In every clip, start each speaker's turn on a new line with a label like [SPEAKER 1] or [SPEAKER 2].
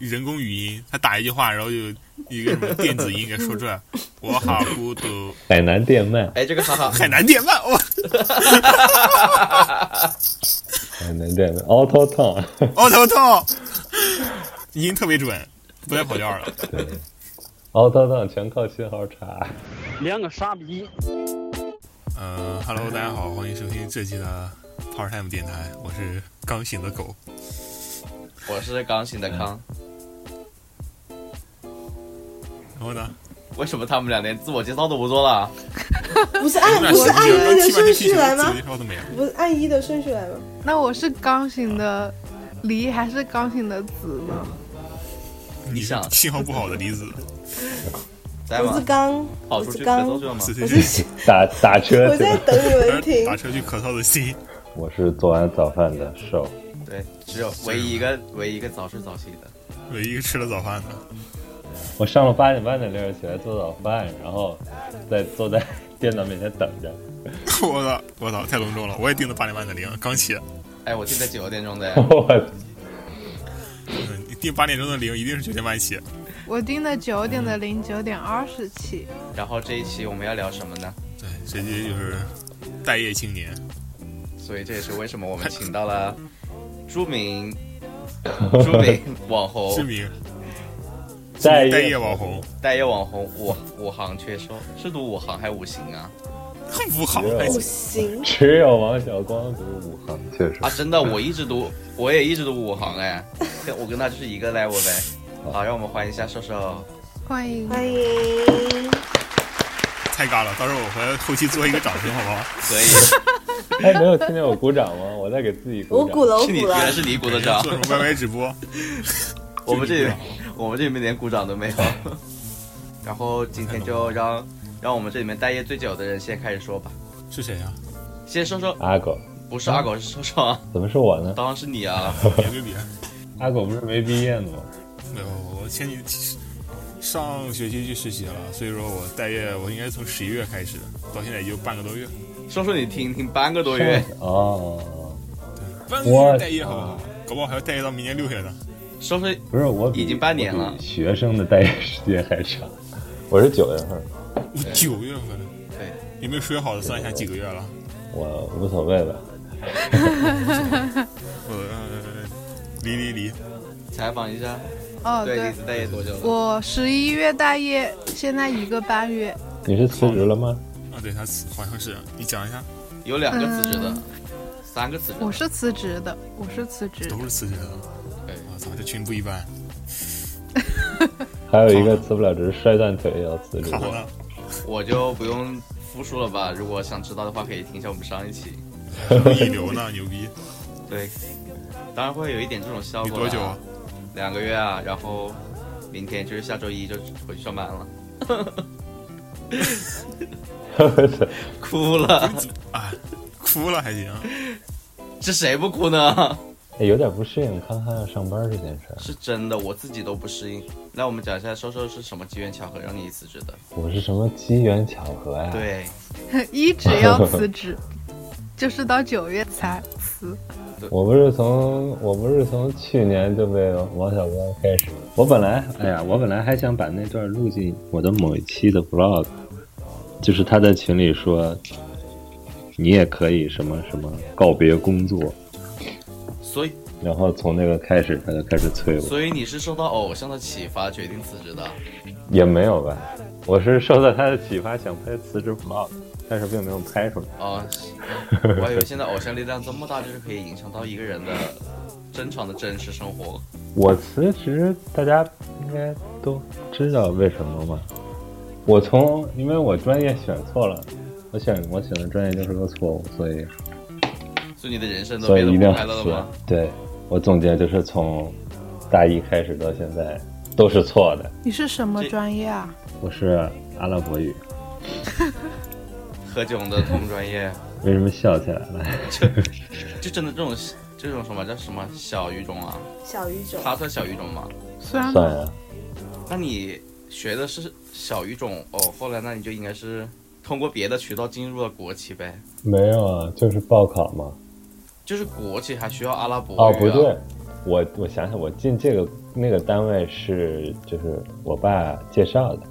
[SPEAKER 1] 人工语音，他打一句话，然后就一个什么电子音给说出来。我好孤独，
[SPEAKER 2] 海南电鳗，
[SPEAKER 3] 哎，这个好好，
[SPEAKER 1] 海南电鳗，哇，
[SPEAKER 2] 海南电鳗，auto tone，
[SPEAKER 1] 哦头痛，音特别准，不带跑调了。
[SPEAKER 2] 对，auto tone 全靠信号差。
[SPEAKER 4] 两个傻逼。
[SPEAKER 1] 呃哈喽，大家好，欢迎收听这期的 Part Time 电台，我是刚醒的狗。
[SPEAKER 3] 我是刚醒的康。
[SPEAKER 1] 然后呢？
[SPEAKER 3] 为什么他们俩连自我介绍都不做了？
[SPEAKER 5] 不是按不是按一的顺序来吗。不是按一的顺序来吗？
[SPEAKER 6] 那我是刚醒的梨还是刚醒的子呢？
[SPEAKER 1] 你
[SPEAKER 3] 想
[SPEAKER 1] 信号不好的梨子，
[SPEAKER 3] 在吗
[SPEAKER 5] 我是？刚，
[SPEAKER 3] 跑出去
[SPEAKER 5] 我是刚我
[SPEAKER 1] 是
[SPEAKER 5] 是
[SPEAKER 2] 打打车。
[SPEAKER 5] 我在等你们停
[SPEAKER 1] 打。车去咳嗽的心。
[SPEAKER 2] 我是做完早饭的瘦，
[SPEAKER 3] 对，只有唯一一个唯一一个早睡早起的。
[SPEAKER 1] 唯一一个吃了早饭的，
[SPEAKER 2] 我上了八点半的铃起来做早饭，然后在坐在电脑面前等着。
[SPEAKER 1] 我操我操，太隆重了！我也定的八点半的铃，刚起。
[SPEAKER 3] 哎，我定的九点钟的。
[SPEAKER 2] 我
[SPEAKER 1] 嗯，你定八点钟的铃，一定是九点半起。
[SPEAKER 6] 我定的九点的零，九点二十起。
[SPEAKER 3] 然后这一期我们要聊什么呢？
[SPEAKER 1] 对，这期就是待业青年。
[SPEAKER 3] 所以这也是为什么我们请到了著名 著名网红。
[SPEAKER 1] 知名
[SPEAKER 2] 待
[SPEAKER 1] 待业网红，
[SPEAKER 3] 待业网红五五行缺收，是读五行还是五行啊？
[SPEAKER 2] 五
[SPEAKER 5] 行。
[SPEAKER 1] 五行
[SPEAKER 5] 行，
[SPEAKER 2] 只有王小光读五行，确实
[SPEAKER 3] 啊，真的，我一直读，我也一直读五行哎，我跟他就是一个 level 呗。好，让我们欢迎一下瘦瘦。
[SPEAKER 6] 欢迎，
[SPEAKER 5] 欢迎。
[SPEAKER 1] 太尬了。到时候我回来后期做一个掌声，好不好？
[SPEAKER 3] 可以，
[SPEAKER 2] 哎，没有听见我鼓掌吗？我在给自己鼓掌。
[SPEAKER 5] 我鼓了，我
[SPEAKER 3] 是你，
[SPEAKER 5] 鼓了。
[SPEAKER 3] 原来是你鼓的掌
[SPEAKER 1] 做。什么 YY 直播？
[SPEAKER 3] 我们这里，我们这里面连鼓掌都没有。然后今天就让让我们这里面待业最久的人先开始说吧。
[SPEAKER 1] 是谁呀？
[SPEAKER 3] 先说说，
[SPEAKER 2] 阿狗，
[SPEAKER 3] 不是阿狗，是说说啊，
[SPEAKER 2] 怎么是我呢？
[SPEAKER 3] 当然是你啊。
[SPEAKER 1] 别别别，
[SPEAKER 2] 阿狗不是没毕业呢吗？
[SPEAKER 1] 没有，我前几上学期去实习了，所以说我待业，我应该从十一月开始的，到现在也就半个多月。
[SPEAKER 3] 说说你听听，半个多月，
[SPEAKER 2] 哦，
[SPEAKER 1] 半个
[SPEAKER 2] 多
[SPEAKER 1] 月待业好不好？搞不好还要待业到明年六月呢。
[SPEAKER 3] 说说
[SPEAKER 2] 不是我
[SPEAKER 3] 已经半年了
[SPEAKER 2] 学生的待业时间还长。我是九月份，
[SPEAKER 1] 我九月份，
[SPEAKER 3] 对，
[SPEAKER 1] 有没有数学好的算一下几个月了？
[SPEAKER 2] 我无所谓吧。
[SPEAKER 1] 我呃，离离离，
[SPEAKER 3] 采访一下，
[SPEAKER 6] 哦，
[SPEAKER 3] 对，
[SPEAKER 6] 对
[SPEAKER 3] 你，是待业多久了？
[SPEAKER 6] 我十一月待业，现在一个半月。
[SPEAKER 2] 你是辞职了吗？
[SPEAKER 1] 啊，对他好像是，你讲一下，
[SPEAKER 3] 有两个辞职的
[SPEAKER 6] 嗯，
[SPEAKER 3] 三个辞职的。
[SPEAKER 6] 我是辞职的，我是辞职
[SPEAKER 1] 都。是辞职的。
[SPEAKER 3] 对
[SPEAKER 1] 我操，这群不一般。
[SPEAKER 2] 还有一个辞不了职，摔断腿也要辞职
[SPEAKER 1] 好。了，
[SPEAKER 3] 我就不用复述了吧？如果想知道的话，可以听一下我们上一期。
[SPEAKER 1] 一流呢，牛逼！
[SPEAKER 3] 对，当然会有一点这种效果。
[SPEAKER 1] 你多久啊？？
[SPEAKER 3] 两个月啊，然后明天就是下周一就回去上班了。哭了，
[SPEAKER 1] 啊，哭了还行。
[SPEAKER 3] 这谁不哭呢？
[SPEAKER 2] 哎有点不适应康康要上班这件事儿。
[SPEAKER 3] 是真的，我自己都不适应。那我们讲一下，收收是什么机缘巧合让你辞职的？
[SPEAKER 2] 我是什么机缘巧合呀？，
[SPEAKER 3] 对，
[SPEAKER 6] 一直要辞职，就是到九月才辞。
[SPEAKER 2] 我不是从我不是从去年就被王小光开始，我本来哎呀，我本来还想把那段录进我的某一期的 vlog，就是他在群里说，你也可以什么什么告别工作，
[SPEAKER 3] 所以
[SPEAKER 2] 然后从那个开始他就开始催我，
[SPEAKER 3] 所以你是受到偶像的启发决定辞职的？
[SPEAKER 2] 也没有吧，我是受到他的启发想拍辞职 vlog，但是并没有拍出来。
[SPEAKER 3] 哦，我还以为现在偶像力量这么大，就是可以影响到一个人的正常的真实生活。
[SPEAKER 2] 我辞职，大家应该都知道为什么吗？我从因为我专业选错了，我选我选的专业就是个错误，所以
[SPEAKER 3] 所以你的人生都
[SPEAKER 2] 所以一定要
[SPEAKER 3] 变得不快乐了
[SPEAKER 2] 辞
[SPEAKER 3] 吗？。
[SPEAKER 2] 对我总结就是从大一开始到现在都是错的。
[SPEAKER 6] 你是什么专业啊？
[SPEAKER 2] 我是阿拉伯语，
[SPEAKER 3] 何炅的同专业，
[SPEAKER 2] 为什么笑起来了？
[SPEAKER 3] 就就真的这种这种什么叫什么小语种啊？
[SPEAKER 5] 小语种，
[SPEAKER 3] 他算小语种吗？
[SPEAKER 6] 算
[SPEAKER 2] 算呀，
[SPEAKER 3] 那你学的是小语种哦，后来那你就应该是通过别的渠道进入了国企呗。
[SPEAKER 2] 没有啊，就是报考嘛。
[SPEAKER 3] 就是国企还需要阿拉伯语、啊、
[SPEAKER 2] 哦，不对，我我想想，我进这个那个单位是就是我爸介绍的，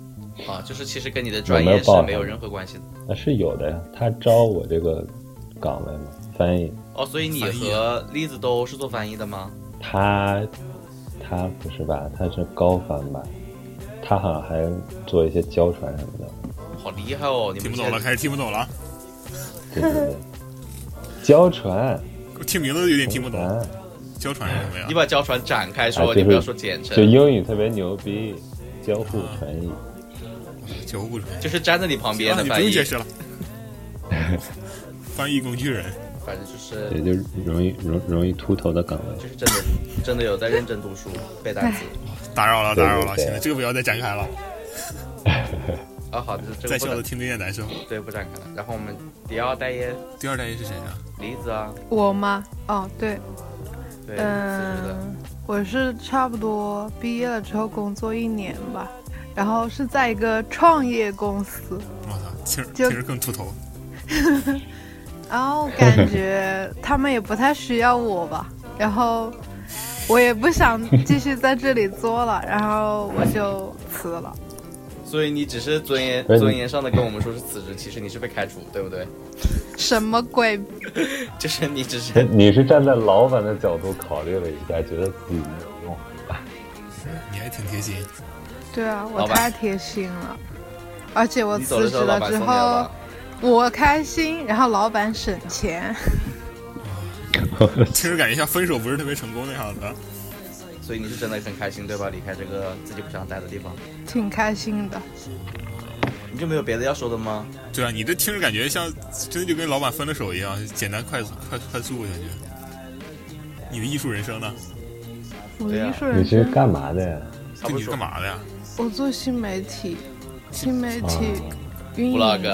[SPEAKER 3] 啊，就是其实跟你的专业是
[SPEAKER 2] 没有
[SPEAKER 3] 任何关系的。
[SPEAKER 2] 那是有的呀。他招我这个岗位嘛，翻译。
[SPEAKER 3] 哦，所以你和栗子都是做翻译的吗？
[SPEAKER 2] 他他不是吧？他是高翻吧？他好像还做一些交传什么的。
[SPEAKER 3] 好厉害哦！你们
[SPEAKER 1] 听不懂了，开始听不懂了，
[SPEAKER 2] 对对对，交传，
[SPEAKER 1] 我听名字有点听不懂。
[SPEAKER 2] 啊，
[SPEAKER 1] 娇传是什么呀
[SPEAKER 3] 你？把交传展开说，
[SPEAKER 2] 啊就是
[SPEAKER 3] 你不要说简称就，
[SPEAKER 2] 英语特别牛逼，交互传译。
[SPEAKER 1] 交互传。
[SPEAKER 3] 就是站在你旁边
[SPEAKER 1] 啊，你不
[SPEAKER 3] 的翻译，
[SPEAKER 1] 用解释了。翻译工具人，
[SPEAKER 3] 反正就是
[SPEAKER 2] 也就容易容容易秃头的岗位。
[SPEAKER 3] 就是真的真的有在认真读书背单词。
[SPEAKER 1] 打扰了，打扰了，
[SPEAKER 2] 对对
[SPEAKER 1] 现在这个不要再展开了，
[SPEAKER 3] 啊，好的，
[SPEAKER 1] 在校的听着有点难受。
[SPEAKER 3] 对不展开了。然后我们第二代言
[SPEAKER 1] 第二代言是谁啊？
[SPEAKER 3] 梨子啊，
[SPEAKER 6] 我吗？哦，对。嗯，我是差不多毕业了之后工作一年吧，然后是在一个创业公司，
[SPEAKER 1] 我操，其
[SPEAKER 6] 实
[SPEAKER 1] 其实更秃头。
[SPEAKER 6] 然后感觉他们也不太需要我吧，然后我也不想继续在这里做了，然后我就辞了。
[SPEAKER 3] 所以你只是尊严尊严上的跟我们说是辞职，其实你是被开除，对不对？
[SPEAKER 6] 什么鬼？
[SPEAKER 3] 就是你只
[SPEAKER 2] 哎
[SPEAKER 3] 是
[SPEAKER 2] 你是站在老板的角度考虑了一下，觉得自己没有用，
[SPEAKER 1] 你还挺贴心，
[SPEAKER 6] 对啊，我太贴心了，而且我辞职了之后，？我开心，然后老板省钱。
[SPEAKER 1] 听着感觉像分手不是特别成功的样子。
[SPEAKER 3] 所以你是真的很开心，对吧？离开这个自己不想待的地方，
[SPEAKER 6] 挺开心的。
[SPEAKER 3] 你就没有别的要说的吗？
[SPEAKER 1] 对啊，你这听着感觉像真的就跟老板分了手一样，简单快速快快速，我感觉。你的艺术人生呢？
[SPEAKER 6] 我的艺术人生，你
[SPEAKER 2] 是干嘛的呀？
[SPEAKER 1] 对你是干嘛的呀？
[SPEAKER 6] 我做新媒体，新媒体
[SPEAKER 2] 啊
[SPEAKER 6] 运营
[SPEAKER 3] ，vlog
[SPEAKER 1] 你干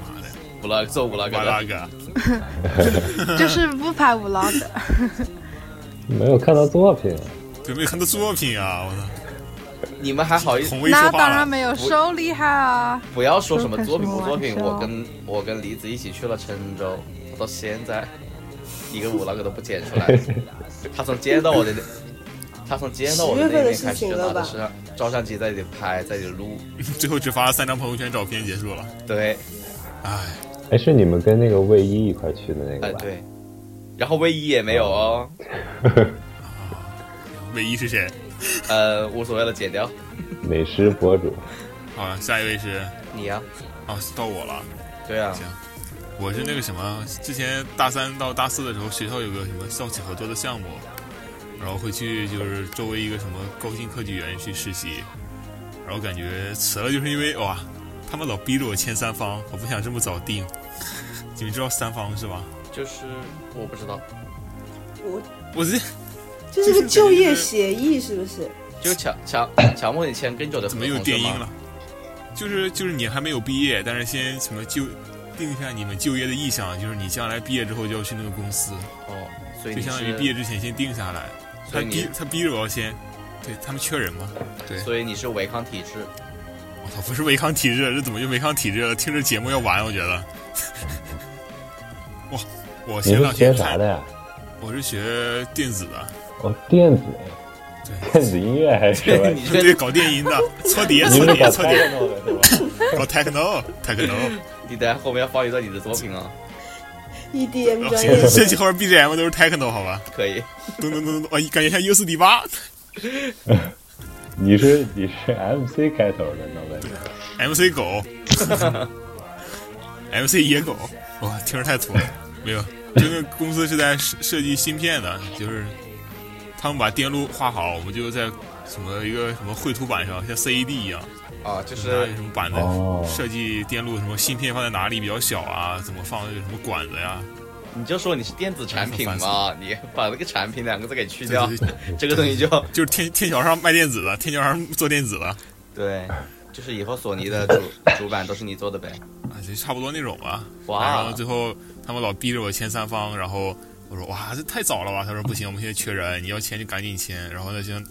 [SPEAKER 1] 嘛的
[SPEAKER 3] ？vlog 做 vlog
[SPEAKER 6] 就是不拍 vlog。
[SPEAKER 2] 没有看到作品，
[SPEAKER 1] 有没有看到作品啊？我操，
[SPEAKER 3] 你们还好意思
[SPEAKER 6] 那。当然没有收厉害啊！
[SPEAKER 3] 不要说什么作品不作品，我跟我跟梨子一起去了郴州，他到现在一个 vlog 都不剪出来。他从见到我的，他从见到我的那一面开始，就拿的是照相机在这里拍，在这里录。
[SPEAKER 1] 最后只发了三张朋友圈照片结束了。
[SPEAKER 3] 对，
[SPEAKER 1] 唉，
[SPEAKER 2] 哎，是你们跟那个卫一一块去的那
[SPEAKER 3] 哎
[SPEAKER 2] 个吧？
[SPEAKER 3] 对，然后卫一也没有哦，
[SPEAKER 1] 卫一是谁？
[SPEAKER 3] 呃，无所谓了，剪掉。
[SPEAKER 2] 美食博主，
[SPEAKER 1] 好了，下一位是
[SPEAKER 3] 你呀、
[SPEAKER 1] 哦，到我了。
[SPEAKER 3] 对啊，
[SPEAKER 1] 行，我是那个什么，之前大三到大四的时候，学校有个什么校企合作的项目，然后会去就是周围一个什么高新科技园去实习，然后感觉辞了，就是因为哇，他们老逼着我签三方，我不想这么早定。你们知道三方是吧？
[SPEAKER 3] 就是我不知道，
[SPEAKER 5] 我
[SPEAKER 1] 我这
[SPEAKER 5] 这是个就业协议是不是？
[SPEAKER 3] 就强强 强迫你签更久的合
[SPEAKER 1] 怎么有
[SPEAKER 3] 同是吗
[SPEAKER 1] 电音了？就是就是你还没有毕业，但是先什么就定下你们就业的意向，就是你将来毕业之后就要去那个公司，
[SPEAKER 3] 哦，所以
[SPEAKER 1] 就相当于毕业之前先定下来。他逼他逼着我要先，对他们缺人嘛？对，
[SPEAKER 3] 所以你是违抗体制。
[SPEAKER 1] 我操，不是违抗体制，这怎么就违抗体制了？听着节目要完，我觉得。哇，我前两
[SPEAKER 2] 是学啥的呀？
[SPEAKER 1] 我是学电子的，
[SPEAKER 2] 哦，电子，
[SPEAKER 1] 对，
[SPEAKER 2] 电子音乐还是吧？
[SPEAKER 3] 你这
[SPEAKER 1] 对，搞电音的，搓碟，搓碟，搓碟？搞 techno techno，
[SPEAKER 3] 你等下后面要放一段你的作品啊，
[SPEAKER 5] EDM
[SPEAKER 1] 然后
[SPEAKER 5] 专业
[SPEAKER 1] 这这期后边 BGM 都是 techno 好吧？
[SPEAKER 3] 可以。
[SPEAKER 1] 咚咚咚咚，哇，感觉像 U 四 D 八
[SPEAKER 2] 你是你是 MC 开头的，那问题。
[SPEAKER 1] ，MC 狗，MC 野狗，哇，听着太土了。没有，这个公司是在设设计芯片的，就是他们把电路画好，我们就在什么一个什么绘图板上，像 CAD 一样，
[SPEAKER 3] 啊，就
[SPEAKER 1] 拿
[SPEAKER 3] 是
[SPEAKER 1] 什么板子
[SPEAKER 2] 哦
[SPEAKER 1] 设计电路，什么芯片放在哪里比较小啊，怎么放那个什么管子呀？
[SPEAKER 3] 你就说你是电子产品嘛，你把那个产品两个字给去掉 这个东西就
[SPEAKER 1] 就是天天桥上卖电子的，天桥上做电子的，啊，
[SPEAKER 3] 对，就是以后索尼的主主板都是你做的呗。
[SPEAKER 1] 啊就差不多那种吧。
[SPEAKER 3] 哇
[SPEAKER 1] 然后最后他们老逼着我签三方，然后我说哇，这太早了吧？他说不行，我们现在缺人，你要签就赶紧签。然后那，行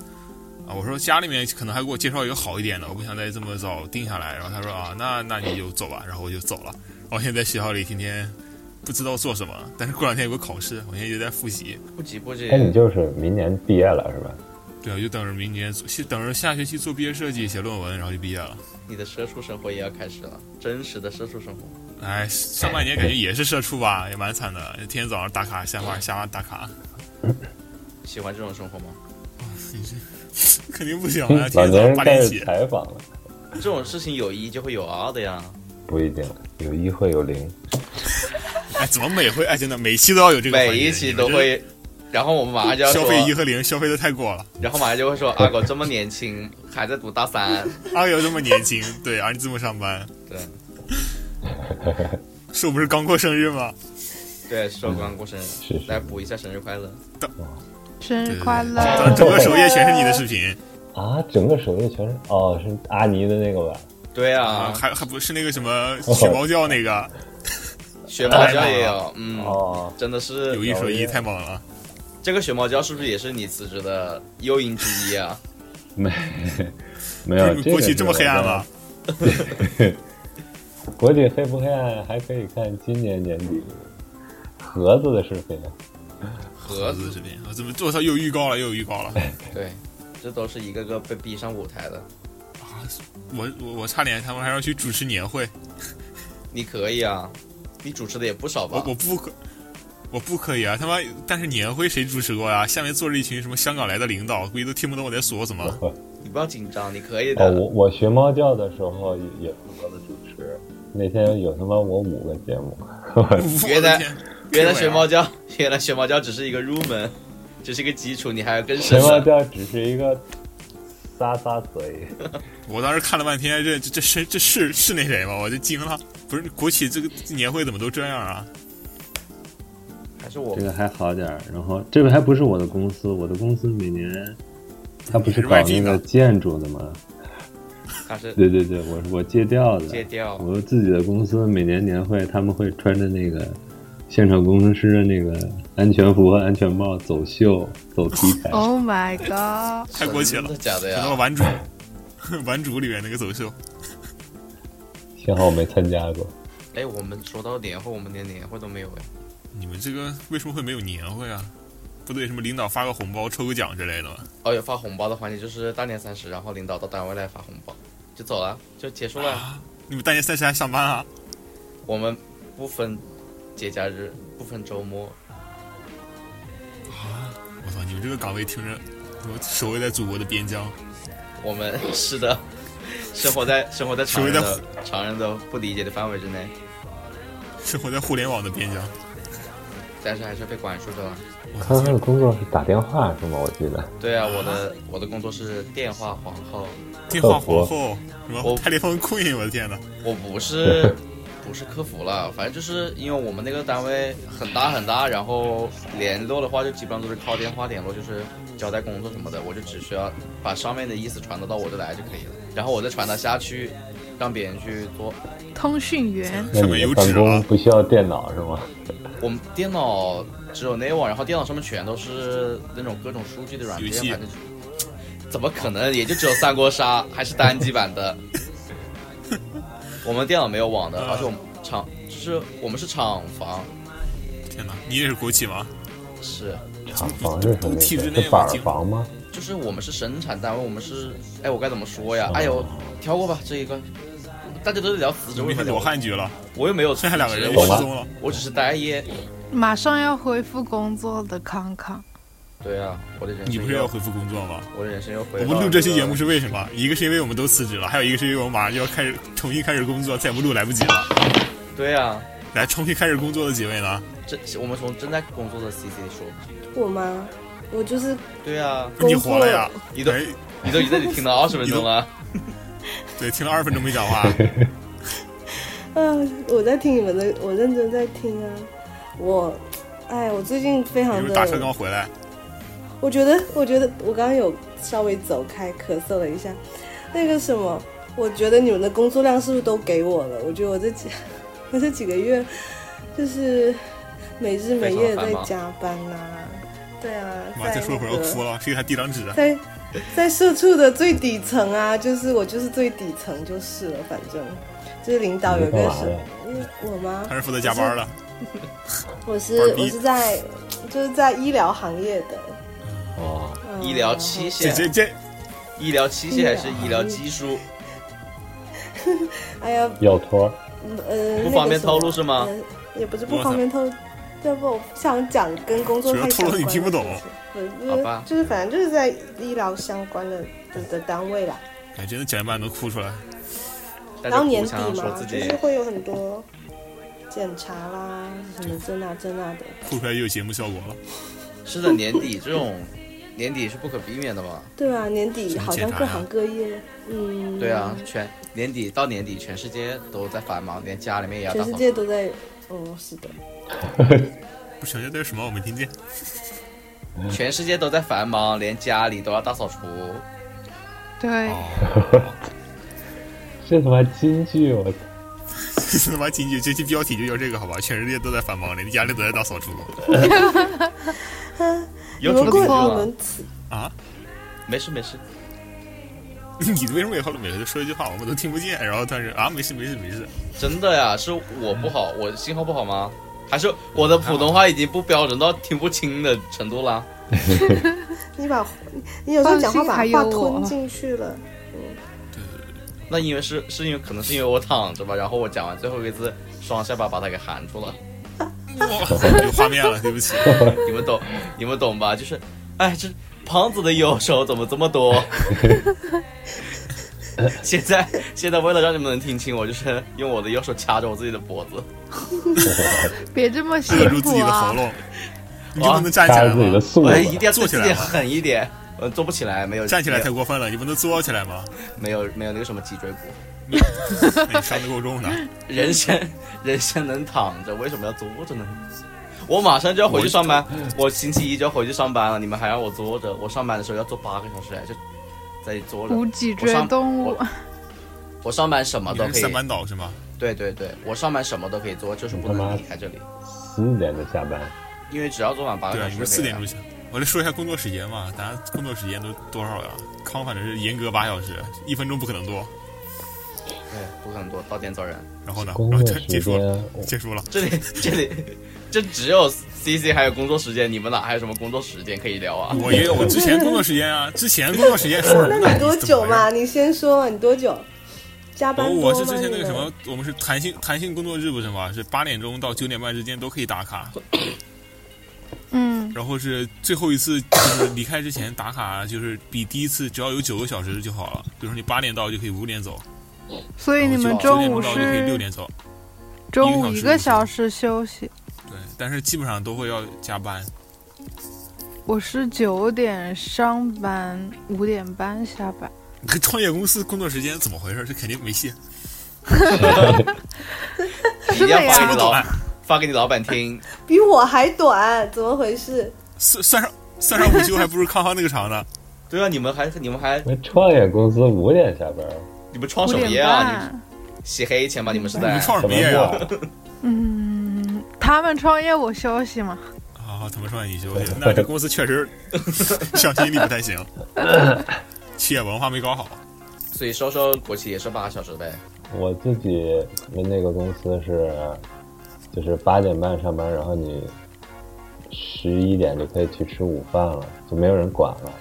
[SPEAKER 1] 啊，我说家里面可能还给我介绍一个好一点的，我不想再这么早定下来。然后他说啊，那那你就走吧，然后我就走了。然后现在在学校里天天不知道做什么，但是过两天有个考试，我现在就在复习。
[SPEAKER 3] 不急不急
[SPEAKER 2] 哎，，你就是明年毕业了是吧？
[SPEAKER 1] 对啊，就等着明年，等着下学期做毕业设计、写论文，然后就毕业了。
[SPEAKER 3] 你的社畜生活也要开始了，真实的社畜生活。
[SPEAKER 1] 哎，上半年感觉也是社畜吧，也蛮惨的，天天早上打卡下班，下班打卡，
[SPEAKER 3] 喜欢这种生活吗？
[SPEAKER 1] 肯定不行啊！天
[SPEAKER 2] 老
[SPEAKER 1] 天早
[SPEAKER 2] 年人开始
[SPEAKER 1] 上八点起，
[SPEAKER 2] 采访了，
[SPEAKER 3] 这种事情有一就会有二的呀。
[SPEAKER 2] 不一定有一会有零。
[SPEAKER 1] 哎，怎么每回哎，真的每期都要有这个，
[SPEAKER 3] 每一期都会，然后我们马上就要
[SPEAKER 1] 消费一和零，消费的太过了。
[SPEAKER 3] 然后马上就会说 阿狗这么年轻，还在读大三，
[SPEAKER 1] 阿友这么年轻，对，而你这么上班，
[SPEAKER 3] 对
[SPEAKER 1] 是我不是刚过生日吗？
[SPEAKER 3] 对，说刚过生日，
[SPEAKER 2] 是是
[SPEAKER 3] 来补一下生日快乐。
[SPEAKER 6] 生日快乐！
[SPEAKER 1] 整整个首页全是你的视频
[SPEAKER 2] 啊，整个首页全是哦，是阿尼的那个吧？
[SPEAKER 3] 对
[SPEAKER 1] 啊，
[SPEAKER 3] 啊，
[SPEAKER 1] 还还不是那个什么雪猫叫那个，
[SPEAKER 3] 雪猫叫也有，嗯，
[SPEAKER 2] 哦，
[SPEAKER 3] 真的是
[SPEAKER 1] 有一说一，太猛了。
[SPEAKER 3] 这个雪猫叫是不是也是你辞职的诱因之一啊？
[SPEAKER 2] 没没有，这个
[SPEAKER 1] 国企这么黑暗
[SPEAKER 2] 我
[SPEAKER 1] 吗？
[SPEAKER 2] 国企黑不黑暗还可以看今年年底盒子的视频。
[SPEAKER 3] 盒子，
[SPEAKER 1] 子视频，我怎么我操又预告了又有预告了
[SPEAKER 3] 对，这都是一个个被逼上舞台的。
[SPEAKER 1] 啊！我我我差点他们还要去主持年会，
[SPEAKER 3] 你可以啊，你主持的也不少吧？
[SPEAKER 1] 我我不可。我不可以啊！他妈！但是年会谁主持过呀？下面坐着一群什么香港来的领导，估计都听不懂我在说什么。
[SPEAKER 3] 你不要紧张，你可以
[SPEAKER 2] 哦，
[SPEAKER 3] 的。
[SPEAKER 2] 我我学猫叫的时候也也负责了主持，那天有他妈我五个节目，
[SPEAKER 1] 我
[SPEAKER 3] 原来
[SPEAKER 1] 的天
[SPEAKER 3] 原来学猫叫，原来学猫叫只是一个入门，只是一个基础，你还要更
[SPEAKER 2] 学猫。叫只是一个撒撒嘴。
[SPEAKER 1] 我当时看了半天，这这这是这是是那谁吗？我就惊了。不是国企这个年会怎么都这样啊？
[SPEAKER 3] 还是我
[SPEAKER 2] 这个还好点儿。然后这个还不是我的公司，我的公司每年他不是搞那个建筑的吗？对对对，我我借调的，
[SPEAKER 3] 借调。
[SPEAKER 2] 我自己的公司每年年会，他们会穿着那个现场工程师的那个安全服和安全帽走秀、走 T 台。
[SPEAKER 6] Oh my god！
[SPEAKER 1] 太国企了
[SPEAKER 3] 真的假的
[SPEAKER 1] 那个
[SPEAKER 3] 呀？
[SPEAKER 1] 玩主，玩主里面那个走秀，
[SPEAKER 2] 幸好我没参加过。
[SPEAKER 3] 哎，我们说到年会，我们连年会都没有哎。
[SPEAKER 1] 你们这个为什么会没有年会啊？不对，什么领导发个红包、抽个奖之类的吗？
[SPEAKER 3] 哦，有发红包的环节，就是大年三十，然后领导到单位来发红包，就走了，就结束了。
[SPEAKER 1] 啊，你们大年三十还上班啊？
[SPEAKER 3] 我们不分节假日，不分周末。
[SPEAKER 1] 啊我操，你们这个岗位听着，我守卫在祖国的边疆，
[SPEAKER 3] 我们是的，生活在生活在常人的常人都不理解的范围之内，
[SPEAKER 1] 生活在互联网的边疆。
[SPEAKER 3] 但是还是被管束着了。
[SPEAKER 2] 康康的工作是打电话是吗？我记得。
[SPEAKER 3] 对啊，我的我的工作是电话皇后，
[SPEAKER 1] 电话皇后，什么
[SPEAKER 3] 我
[SPEAKER 1] telephone queen，我的天呐！
[SPEAKER 3] 我不是 不是客服了，反正就是因为我们那个单位很大很大，然后联络的话就基本上都是靠电话联络，就是交代工作什么的，我就只需要把上面的意思传达到我这来就可以了，然后我再传达下去，让别人去做。
[SPEAKER 6] 通讯员，
[SPEAKER 2] 那你的办公不需要电脑是吗？
[SPEAKER 3] 我们电脑只有内网，然后电脑上面全都是那种各种数据的软件，反正怎么可能？也就只有三国杀，还是单机版的。我们电脑没有网的，
[SPEAKER 1] 啊
[SPEAKER 3] 而且我们厂就是我们是厂房，
[SPEAKER 1] 天哪，你也是国企吗？
[SPEAKER 3] 是
[SPEAKER 2] 厂房是什么
[SPEAKER 1] 体制内我记
[SPEAKER 2] 房吗？
[SPEAKER 3] 就是我们是生产单位，我们是哎，我该怎么说呀？哎呦，跳过吧这一个，大家都在聊辞职，
[SPEAKER 1] 你们是裸
[SPEAKER 3] 为什么聊？
[SPEAKER 1] 汉局了，
[SPEAKER 3] 我又没有
[SPEAKER 1] 剩下两个人
[SPEAKER 3] 职我
[SPEAKER 1] 失踪了。
[SPEAKER 3] 我只是待业。
[SPEAKER 6] 马上要恢复工作的康康，
[SPEAKER 3] 对啊，我的人生
[SPEAKER 1] 你不是要恢复工作吗？
[SPEAKER 3] 我的人生又回
[SPEAKER 1] 我们录这期节目是为什么？一个是因为我们都辞职了，还有一个是因为我们马上就要开始重新开始工作，再不录来不及了。
[SPEAKER 3] 对啊，
[SPEAKER 1] 来，重新开始工作的几位呢？
[SPEAKER 3] 这我们从正在工作的 C C 说，
[SPEAKER 5] 我吗？我就是
[SPEAKER 3] 对啊，
[SPEAKER 1] 你活了呀？
[SPEAKER 3] 你都
[SPEAKER 1] 哎
[SPEAKER 3] 你都已经在这里听了二十分钟了，
[SPEAKER 1] 对，听了二十分钟没讲话，
[SPEAKER 5] 啊，我在听你们的，我认真在听啊。我，哎，我最近非常
[SPEAKER 1] 你是不是打车，刚回来？
[SPEAKER 5] 我觉得，我觉得我刚刚有稍微走开，咳嗽了一下。那个什么，我觉得你们的工作量是不是都给我了？我觉得我这几，我这几个月就是没日没夜地在加班呐、对啊，
[SPEAKER 1] 妈，再说会儿要哭了，谁给他递张纸啊？
[SPEAKER 5] 在在社畜的最底层啊，就是我就是最底层就是了，反正就是领导有个是
[SPEAKER 2] 你干嘛呀，
[SPEAKER 5] 嗯我吗？
[SPEAKER 1] 他是负责加班的。
[SPEAKER 5] 我是 我是在就是在医疗行业的，
[SPEAKER 2] 哦，
[SPEAKER 5] 嗯
[SPEAKER 3] 医疗器
[SPEAKER 1] 这这
[SPEAKER 3] 械，
[SPEAKER 1] 这
[SPEAKER 3] 医疗器械还是医疗技术？
[SPEAKER 5] 哎呀，
[SPEAKER 2] 有托儿，
[SPEAKER 5] 呃，
[SPEAKER 3] 不方便透露是吗
[SPEAKER 5] 呃也不是不方便透露，要不我不想讲跟工作太相关的
[SPEAKER 1] 你听不懂
[SPEAKER 3] 好吧
[SPEAKER 5] 就是反正就是在医疗相关的的的单位啦。
[SPEAKER 1] 哎，真的讲一半都哭出来。
[SPEAKER 3] 大
[SPEAKER 5] 然后年底嘛，就是会有很多检查啦，什么这那这那的。
[SPEAKER 1] 哭出来就有节目效果了。
[SPEAKER 3] 是的，年底这种年底是不可避免的嘛。
[SPEAKER 5] 对啊，年底好像各行各业，嗯，
[SPEAKER 3] 对啊，，全年底到年底，全世界都在繁忙，连家里面也要
[SPEAKER 5] 全世。界都在，哦，是的，
[SPEAKER 1] 不小心这是什么？我没听见。
[SPEAKER 3] 全世界都在繁忙，连家里都要大扫除。
[SPEAKER 6] 对，
[SPEAKER 1] 哦，
[SPEAKER 2] 这他妈京剧，我操！
[SPEAKER 1] 这他妈京剧，这期标题就叫这个好吧？全世界都在繁忙，连家里都在大扫除
[SPEAKER 5] 你们过你
[SPEAKER 3] 题曲吗？
[SPEAKER 5] 们
[SPEAKER 1] 啊！
[SPEAKER 3] 没事没事，
[SPEAKER 1] 你为什么以后每次说一句话我们都听不见？然后但是啊，没事没事没事。
[SPEAKER 3] 真的呀，是我不好，我信号不好吗？还是我的普通话已经不标准到听不清的程度了？
[SPEAKER 5] 你把，你有时候讲话把话吞进去了，
[SPEAKER 3] 那因为是是因为可能是因为我躺着吧，然后我讲完最后一个字，双下巴把它给含住了。
[SPEAKER 1] 哇，有画面了，对不起。
[SPEAKER 3] 你们懂，你们懂吧？就是，哎，这胖子的右手怎么这么多？现在现在为了让你们能听清，我就是用我的右手掐着我自己的脖子。
[SPEAKER 6] 别这么
[SPEAKER 1] 扼
[SPEAKER 6] 辛
[SPEAKER 1] 住自己
[SPEAKER 6] 苦啊！
[SPEAKER 1] 的喉咙，你就不能站起来
[SPEAKER 2] 掐着自己的
[SPEAKER 1] 吗？
[SPEAKER 3] 我
[SPEAKER 2] 素质，
[SPEAKER 3] 一定要
[SPEAKER 1] 坐起来
[SPEAKER 3] 狠一点。呃，坐不起来，没有
[SPEAKER 1] 站起来太过分了，你不能坐起来吗？
[SPEAKER 3] 没有没有那个什么脊椎骨。
[SPEAKER 1] 那 你伤的够重的。
[SPEAKER 3] 人生 人生能躺着，为什么要坐着呢？我马上就要回去上班，我星期一就要回去上班了，你们还让我坐着？我上班的时候要坐八个小时，就在坐着。
[SPEAKER 6] 无脊椎动物
[SPEAKER 3] 我，我上班什么都可以
[SPEAKER 1] 三，班倒是吗？
[SPEAKER 3] 对对对，我上班什么都可以做，就是不能离开这里，
[SPEAKER 2] 四点就下班，
[SPEAKER 3] 因为只要做满八个
[SPEAKER 1] 对啊，
[SPEAKER 3] 小时。
[SPEAKER 1] 四点钟下。我来说一下工作时间嘛，大家工作时间都多少呀？康反正是严格八小时，一分钟不可能多。
[SPEAKER 3] 对，不可能多，到点走人。
[SPEAKER 1] 然后呢？然后
[SPEAKER 2] 工作时
[SPEAKER 1] 就结束了，
[SPEAKER 2] 间
[SPEAKER 1] 结束了。
[SPEAKER 3] 这里这里这只有 CC 还有工作时间，你们哪还有什么工作时间可以聊啊？
[SPEAKER 1] 我也有我之前工作时间啊，之前工作时间？
[SPEAKER 5] 那你多久嘛？你先说嘛，你多久？加班
[SPEAKER 1] 哦，我是之前那个什么，我们是弹性弹性工作日不是吗？是八点钟到九点半之间都可以打卡，
[SPEAKER 6] 嗯，
[SPEAKER 1] 然后是最后一次就是离开之前打卡，就是比第一次只要有九个小时就好了。比如说你八点到就可以五点走，
[SPEAKER 6] 所以你们中午
[SPEAKER 1] 是可以六点走。
[SPEAKER 6] 中午一个
[SPEAKER 1] 一个小
[SPEAKER 6] 小时休息，
[SPEAKER 1] 对，但是基本上都会要加班。
[SPEAKER 6] 我是九点上班，五点半下班。
[SPEAKER 1] 你跟创业公司工作时间怎么回事？这肯定没戏。
[SPEAKER 3] 一定要
[SPEAKER 6] 是的呀
[SPEAKER 3] 发给你老
[SPEAKER 1] 板，
[SPEAKER 3] 发给你老板听。
[SPEAKER 5] 比我还短，怎么回事？
[SPEAKER 1] 算算上算上午休，还不如康康那个长呢。
[SPEAKER 3] 对啊，你们还你们还
[SPEAKER 2] 创业公司五点下班，
[SPEAKER 3] 你们创什么业啊？你们。洗黑钱吧？你们是
[SPEAKER 1] 你们
[SPEAKER 3] 在？
[SPEAKER 1] 创什
[SPEAKER 2] 么
[SPEAKER 1] 么业呀？
[SPEAKER 6] 嗯，他们创业我休息嘛。
[SPEAKER 1] 啊，他们创业你休息，那这公司确实 向心力不太行，企业文化没搞好。
[SPEAKER 3] 所以收收国企也是八个小时呗。
[SPEAKER 2] 我自己的那个公司是，就是八点半上班，然后你十一点就可以去吃午饭了，就没有人管了。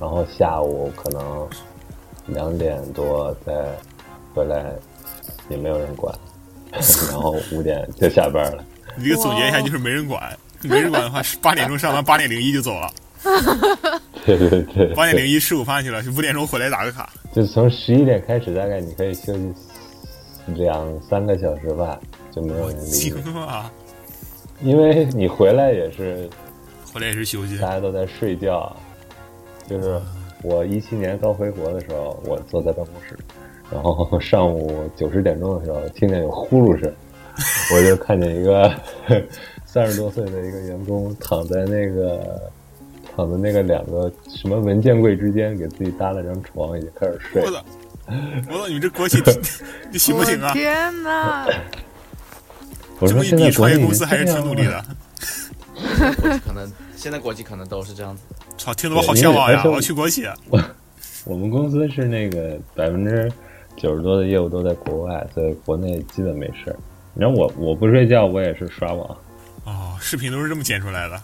[SPEAKER 2] 然后下午可能两点多再回来，也没有人管。然后五点就下班了。
[SPEAKER 1] 你这个总结一下就是没人管，没人管的话是 八点钟上班，八点零一就走了，
[SPEAKER 2] 对对对，
[SPEAKER 1] 八点零一吃午饭去了，五点钟回来打个卡。
[SPEAKER 2] 就从十一点开始，大概你可以休息两三个小时吧，就没有
[SPEAKER 1] 我
[SPEAKER 2] 人理
[SPEAKER 1] 惊
[SPEAKER 2] 你，
[SPEAKER 1] 了，
[SPEAKER 2] 因为你回来也是
[SPEAKER 1] 回来也是休息。
[SPEAKER 2] 大家都在睡觉。就是我一七年刚回国的时候，我坐在办公室，然后 上午九十点钟的时候，听见有呼噜声，我就看见一个 三十多岁的一个员工躺在那个躺在那个两个什么文件柜之间，给自己搭了张床，已经开始睡
[SPEAKER 1] 我。操！我操！你这国企 你行不行啊？
[SPEAKER 6] 天哪！
[SPEAKER 2] 我说现在国内
[SPEAKER 1] 创业公司还是挺努力
[SPEAKER 2] 的。
[SPEAKER 3] 可能现在国企可能都是这样子。
[SPEAKER 1] 操，听得我好向往呀！我要去国企。
[SPEAKER 2] 我我们公司是那个百分之九十多的业务都在国外，所以国内基本没事儿。然后我我不睡觉，我也是刷网，
[SPEAKER 1] 哦，视频都是这么剪出来的，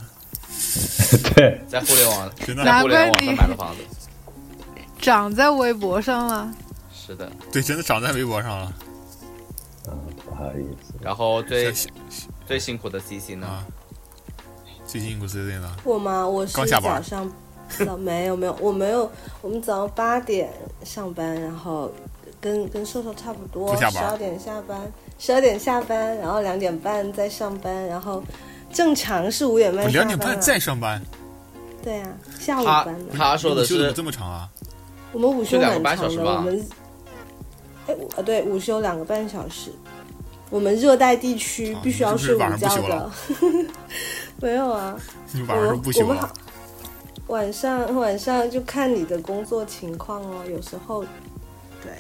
[SPEAKER 2] 对，
[SPEAKER 3] 在互联网，
[SPEAKER 1] 真的
[SPEAKER 3] 在互联网上买的房子。
[SPEAKER 6] 长在微博上了。
[SPEAKER 3] 是的，
[SPEAKER 1] 对，真的长在微博上了。
[SPEAKER 2] 嗯，不好意思。
[SPEAKER 3] 然后最最辛苦的 CC 呢？
[SPEAKER 1] 啊，最近不是这个，
[SPEAKER 5] 我吗？我是
[SPEAKER 1] 刚下班
[SPEAKER 5] 早上，早 没有没有，我没有，我们早上八点上班，然后跟跟瘦瘦差不多，十二点下班，十二点下班，然后两点半再上班，然后正常是五点半班、啊，
[SPEAKER 1] 两点半再上班，
[SPEAKER 5] 对啊，下午班的。
[SPEAKER 3] 他说的是
[SPEAKER 1] 这么长啊？
[SPEAKER 5] 我们午休
[SPEAKER 3] 就两个
[SPEAKER 5] 蛮长的，
[SPEAKER 3] 半小时吧
[SPEAKER 5] 我们，哎，呃对，午休两个半小时。我们热带地区
[SPEAKER 1] 啊
[SPEAKER 5] 必须要睡午觉的。没有啊，
[SPEAKER 1] 你晚上是不休啊
[SPEAKER 5] 我们好？晚上晚上就看你的工作情况哦，有时候对